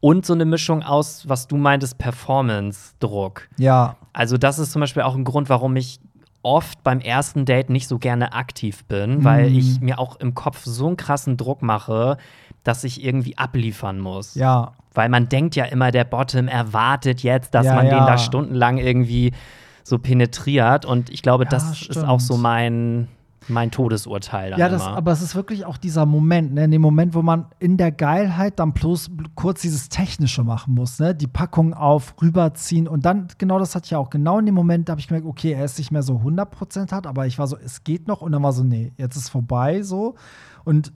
Und so eine Mischung aus, was du meintest, Performance-Druck. ja. Also, das ist zum Beispiel auch ein Grund, warum ich oft beim ersten Date nicht so gerne aktiv bin, weil Mhm. ich mir auch im Kopf so einen krassen Druck mache, dass ich irgendwie abliefern muss. Ja, Weil man denkt ja immer, der Bottom erwartet jetzt, dass Ja, man den ja. da stundenlang irgendwie so penetriert. Und ich glaube, das ist stimmt. auch so mein, mein Todesurteil ja das, aber es ist wirklich auch dieser Moment, ne? in dem Moment, wo man in der Geilheit dann bloß kurz dieses Technische machen muss, ne? die Packung auf, rüberziehen und dann, genau das hatte ich ja auch, genau in dem Moment, da habe ich gemerkt, okay, er ist nicht mehr so 100% hat, aber ich war so, es geht noch und dann war so, nee, jetzt ist vorbei so und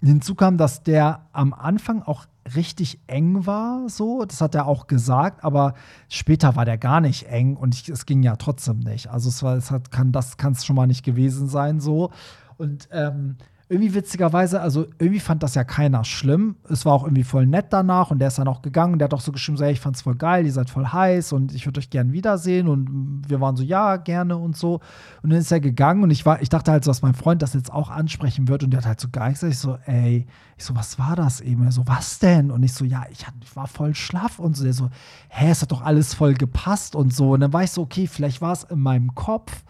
hinzu kam, dass der am Anfang auch richtig eng war, so. Das hat er auch gesagt, aber später war der gar nicht eng und ich, es ging ja trotzdem nicht. Also es war, es hat, kann, das kann es schon mal nicht gewesen sein, so. Und ähm, irgendwie witzigerweise, also irgendwie fand das ja keiner schlimm. Es war auch irgendwie voll nett danach und der ist dann auch gegangen der hat auch so geschrieben, so, hey, ich fand's voll geil, ihr seid voll heiß und ich würde euch gern wiedersehen und wir waren so, ja, gerne und so. Und dann ist er gegangen und ich war, ich dachte halt so, dass mein Freund das jetzt auch ansprechen wird und der hat halt so gar nichts. Ich so, ey, ich so, was war das eben? Er so, was denn? Und ich so, ja, ich, ich war voll schlaff und so. Der so, hä, es hat doch alles voll gepasst und so. Und dann war ich so, okay, vielleicht war es in meinem Kopf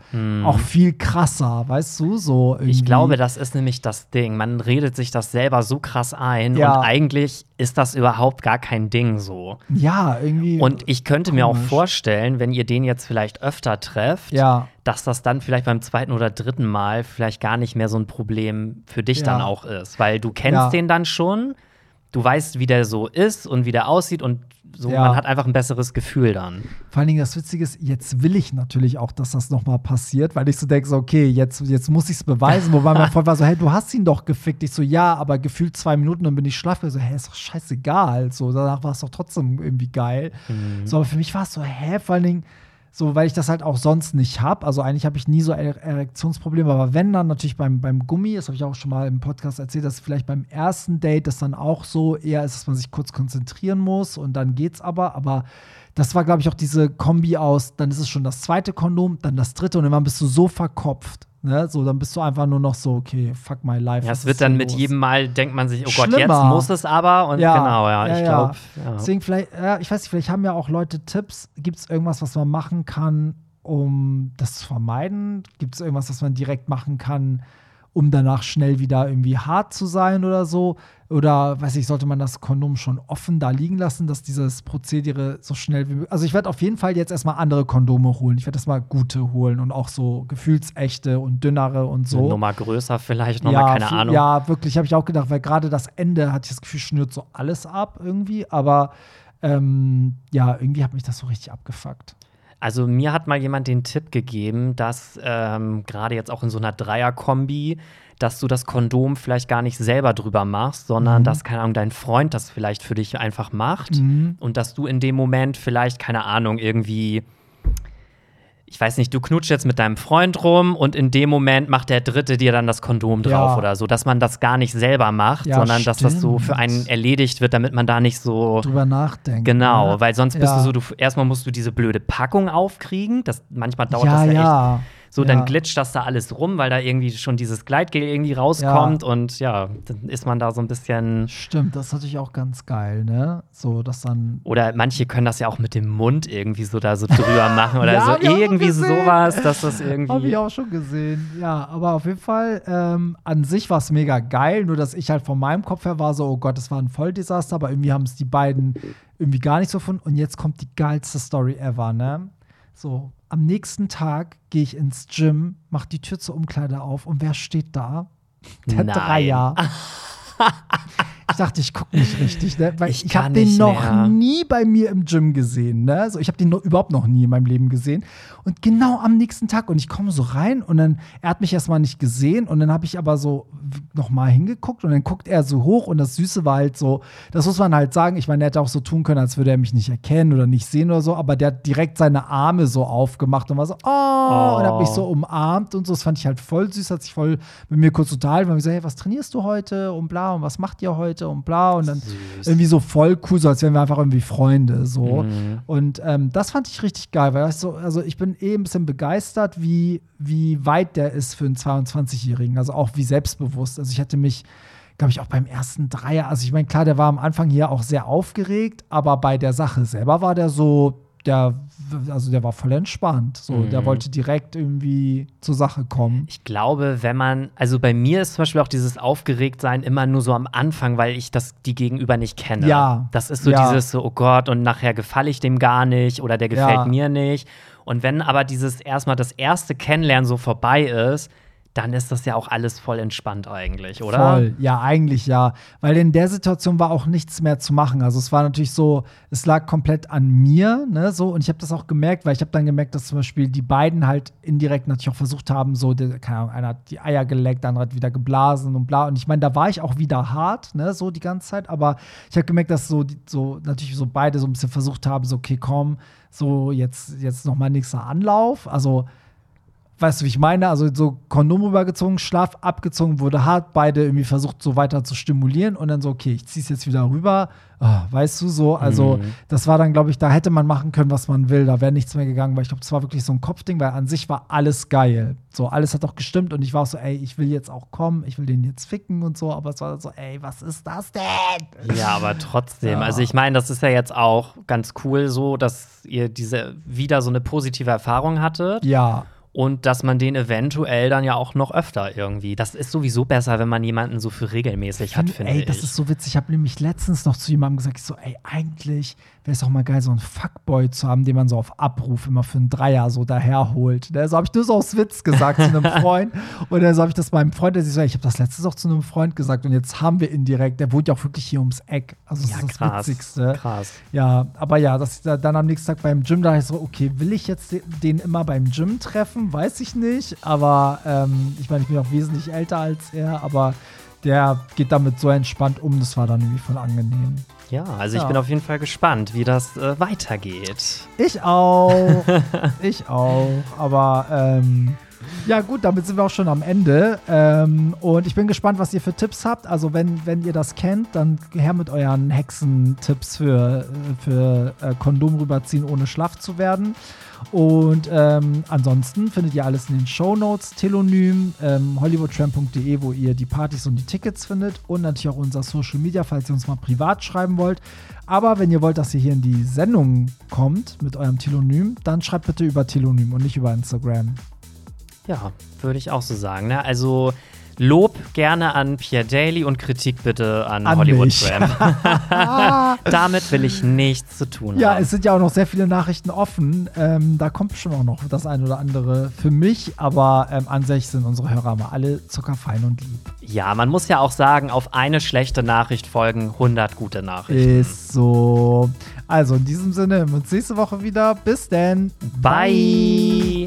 auch viel krasser, weißt du, so irgendwie. Ich glaube, das ist nämlich das Ding. Man redet sich das selber so krass ein Ja. und eigentlich ist das überhaupt gar kein Ding so. ja, irgendwie. Und ich könnte mir auch komisch. vorstellen, wenn ihr den jetzt vielleicht öfter trefft, Ja. dass das dann vielleicht beim zweiten oder dritten Mal vielleicht gar nicht mehr so ein Problem für dich Ja. dann auch ist. Weil du kennst den dann schon, du weißt, wie der so ist und wie der aussieht und so, Ja. man hat einfach ein besseres Gefühl dann. Vor allen Dingen das Witzige ist, jetzt will ich natürlich auch, dass das nochmal passiert, weil ich so denke, so, okay, jetzt, jetzt muss ich es beweisen. Wobei mein Freund war so, hey, du hast ihn doch gefickt. Ich so, ja, aber gefühlt zwei Minuten, dann bin ich schlaff. Ich so, hä, ist doch scheißegal. So, danach war es doch trotzdem irgendwie geil. So, aber für mich war es so, hä, vor allen Dingen, so, weil ich das halt auch sonst nicht habe. Also eigentlich habe ich nie so Er- Erektionsprobleme, aber wenn dann natürlich beim, beim Gummi, das habe ich auch schon mal im Podcast erzählt, dass vielleicht beim ersten Date das dann auch so eher ist, dass man sich kurz konzentrieren muss und dann geht's aber. Aber das war, glaube ich, auch diese Kombi aus, dann ist es schon das zweite Kondom, dann das dritte und irgendwann bist du so verkopft. Ne? So, dann bist du einfach nur noch so, okay, fuck my life. Ja, es wird dann hier mit los? jedem Mal, denkt man sich, oh Gott, Schlimmer. jetzt muss es aber. Und genau, ja, ich glaube. Ja. Deswegen vielleicht, ja, ich weiß nicht, vielleicht haben ja auch Leute Tipps. Gibt es irgendwas, was man machen kann, um das zu vermeiden? Gibt es irgendwas, was man direkt machen kann, um danach schnell wieder irgendwie hart zu sein oder so? Oder weiß ich, sollte man das Kondom schon offen da liegen lassen, dass dieses Prozedere so schnell wie möglich. Also ich werde auf jeden Fall jetzt erstmal andere Kondome holen. Ich werde erstmal gute holen und auch so gefühlsechte und dünnere und so. Nummer größer vielleicht nochmal, keine f- Ahnung. Ja, wirklich, habe ich auch gedacht, weil gerade das Ende hatte ich das Gefühl, schnürt so alles ab irgendwie. Aber ähm, ja, irgendwie hat mich das so richtig abgefuckt. Also mir hat mal jemand den Tipp gegeben, dass ähm, gerade jetzt auch in so einer Dreierkombi, dass du das Kondom vielleicht gar nicht selber drüber machst, Mhm. sondern dass, keine Ahnung, dein Freund das vielleicht für dich einfach macht Mhm. und dass du in dem Moment vielleicht, keine Ahnung, irgendwie ich weiß nicht, du knutschst jetzt mit deinem Freund rum und in dem Moment macht der Dritte dir dann das Kondom drauf Ja. oder so, dass man das gar nicht selber macht, Ja, sondern dass das so stimmt. für einen erledigt wird, damit man da nicht so Drüber nachdenken. Genau, ne? weil sonst bist Ja. du so, du erstmal musst du diese blöde Packung aufkriegen. Das manchmal dauert ja, das ja, ja. echt. So, ja. dann glitscht das da alles rum, weil da irgendwie schon dieses Gleitgel irgendwie rauskommt und ja, dann ist man da so ein bisschen. Stimmt, das ist natürlich auch ganz geil, ne? So, dass dann. Oder manche können das ja auch mit dem Mund irgendwie so da so drüber machen oder Ja, so irgendwie sowas, dass das Habe irgendwie. ich auch schon gesehen. Ja, aber auf jeden Fall, ähm, an sich war es mega geil, nur dass ich halt von meinem Kopf her war so, oh Gott, das war ein Volldesaster, aber irgendwie haben es die beiden irgendwie gar nicht so gefunden. Und jetzt kommt die geilste Story ever, ne? So, am nächsten Tag gehe ich ins Gym, mach die Tür zur Umkleide auf und wer steht da? Der Nein. Dreier. Ich dachte, ich gucke nicht richtig, ne? weil Ich ich, habe den noch mehr. nie bei mir im Gym gesehen. Ne? Also ich habe den noch, überhaupt noch nie in meinem Leben gesehen. Und genau am nächsten Tag, und ich komme so rein und dann, er hat mich erstmal nicht gesehen und dann habe ich aber so noch mal hingeguckt und dann guckt er so hoch und das Süße war halt so, das muss man halt sagen, ich meine, er hätte auch so tun können, als würde er mich nicht erkennen oder nicht sehen oder so, aber der hat direkt seine Arme so aufgemacht und war so, oh, und hat mich so umarmt und so, das fand ich halt voll süß, hat sich voll mit mir kurz unterhalten, weil ich so, hey, was trainierst du heute und bla und was macht ihr heute und bla und dann irgendwie so voll cool, so als wären wir einfach irgendwie Freunde so. Und ähm, das fand ich richtig geil, weil so, also ich bin eh ein bisschen begeistert, wie, wie weit der ist für einen 22-Jährigen, also auch wie selbstbewusst, also ich hätte mich glaube ich, auch beim ersten Dreier. Also ich meine, klar, der war am Anfang hier auch sehr aufgeregt, aber bei der Sache selber war der so, der, also der war voll entspannt. So, der wollte direkt irgendwie zur Sache kommen. Ich glaube, wenn man, also bei mir ist zum Beispiel auch dieses Aufgeregtsein immer nur so am Anfang, weil ich das die Gegenüber nicht kenne. Ja. Das ist so Ja. dieses so, oh Gott, und nachher gefalle ich dem gar nicht oder der gefällt Ja. mir nicht. Und wenn aber dieses erstmal das erste Kennenlernen so vorbei ist, dann ist das ja auch alles voll entspannt eigentlich, oder? Voll, ja, eigentlich ja. Weil in der Situation war auch nichts mehr zu machen. Also es war natürlich so, es lag komplett an mir, ne, so. Und ich habe das auch gemerkt, weil ich habe dann gemerkt, dass zum Beispiel die beiden halt indirekt natürlich auch versucht haben, so, der, keine Ahnung, einer hat die Eier geleckt, der andere hat wieder geblasen und bla. Und ich meine, da war ich auch wieder hart, ne, so die ganze Zeit. Aber ich habe gemerkt, dass so, so natürlich so beide so ein bisschen versucht haben, so, okay, komm, so jetzt, jetzt noch mal nächster Anlauf. Also weißt du, wie ich meine? Also so Kondom rübergezogen, Schlaf abgezogen, wurde hart, beide irgendwie versucht, so weiter zu stimulieren und dann so, okay, ich zieh's jetzt wieder rüber. Oh, weißt du so? Also, Mhm. das war dann, glaube ich, da hätte man machen können, was man will. Da wäre nichts mehr gegangen, weil ich glaube, es war wirklich so ein Kopfding, weil an sich war alles geil. So, alles hat auch gestimmt und ich war auch so, ey, ich will jetzt auch kommen, ich will den jetzt ficken und so, aber es war so, ey, was ist das denn? Ja, aber trotzdem. Ja. Also ich meine, das ist ja jetzt auch ganz cool so, dass ihr diese wieder so eine positive Erfahrung hattet Ja. Und dass man den eventuell dann ja auch noch öfter irgendwie. Das ist sowieso besser, wenn man jemanden so für regelmäßig hat, Find- finde ey, ich. das ist so witzig. Ich habe nämlich letztens noch zu jemandem gesagt, ich so, ey, eigentlich wäre es doch mal geil, so einen Fuckboy zu haben, den man so auf Abruf immer für einen Dreier so daherholt. Ne? So habe ich so aus Witz gesagt zu einem Freund. Und dann so habe ich das meinem Freund, der sich so, ich habe das letztes auch zu einem Freund gesagt und jetzt haben wir ihn direkt. Der wohnt ja auch wirklich hier ums Eck. Also das ja, ist das krass. Witzigste. Krass. Ja, aber ja, dass ich da dann am nächsten Tag beim Gym da ich so, okay, will ich jetzt de- den immer beim Gym treffen? Weiß ich nicht. Aber ähm, ich meine, ich bin auch wesentlich älter als er, aber der geht damit so entspannt um, das war dann irgendwie voll angenehm. Ja, also ich Ja. bin auf jeden Fall gespannt, wie das äh, weitergeht. Ich auch. ich auch. Aber ähm, ja, gut, damit sind wir auch schon am Ende. Ähm, und ich bin gespannt, was ihr für Tipps habt. Also, wenn, wenn ihr das kennt, dann her mit euren Hexentipps für, für äh, Kondom rüberziehen, ohne schlaff zu werden. Und ähm, ansonsten findet ihr alles in den Show Notes, Telonym, ähm, hollywoodtramp.de, wo ihr die Partys und die Tickets findet und natürlich auch unser Social Media, falls ihr uns mal privat schreiben wollt. Aber wenn ihr wollt, dass ihr hier in die Sendung kommt mit eurem Telonym, dann schreibt bitte über Telonym und nicht über Instagram. Ja, würde ich auch so sagen. Ne? Also Lob gerne an Pierre Daly und Kritik bitte an, An Hollywood. Tramp. Damit will ich nichts zu tun Ja, haben. es sind ja auch noch sehr viele Nachrichten offen. Ähm, da kommt schon auch noch das eine oder andere für mich, aber ähm, an sich sind unsere Hörer mal alle zuckerfein und lieb. Ja, man muss ja auch sagen, auf eine schlechte Nachricht folgen 100 gute Nachrichten. Ist so. Also in diesem Sinne, wir uns nächste Woche wieder. Bis dann. Bye.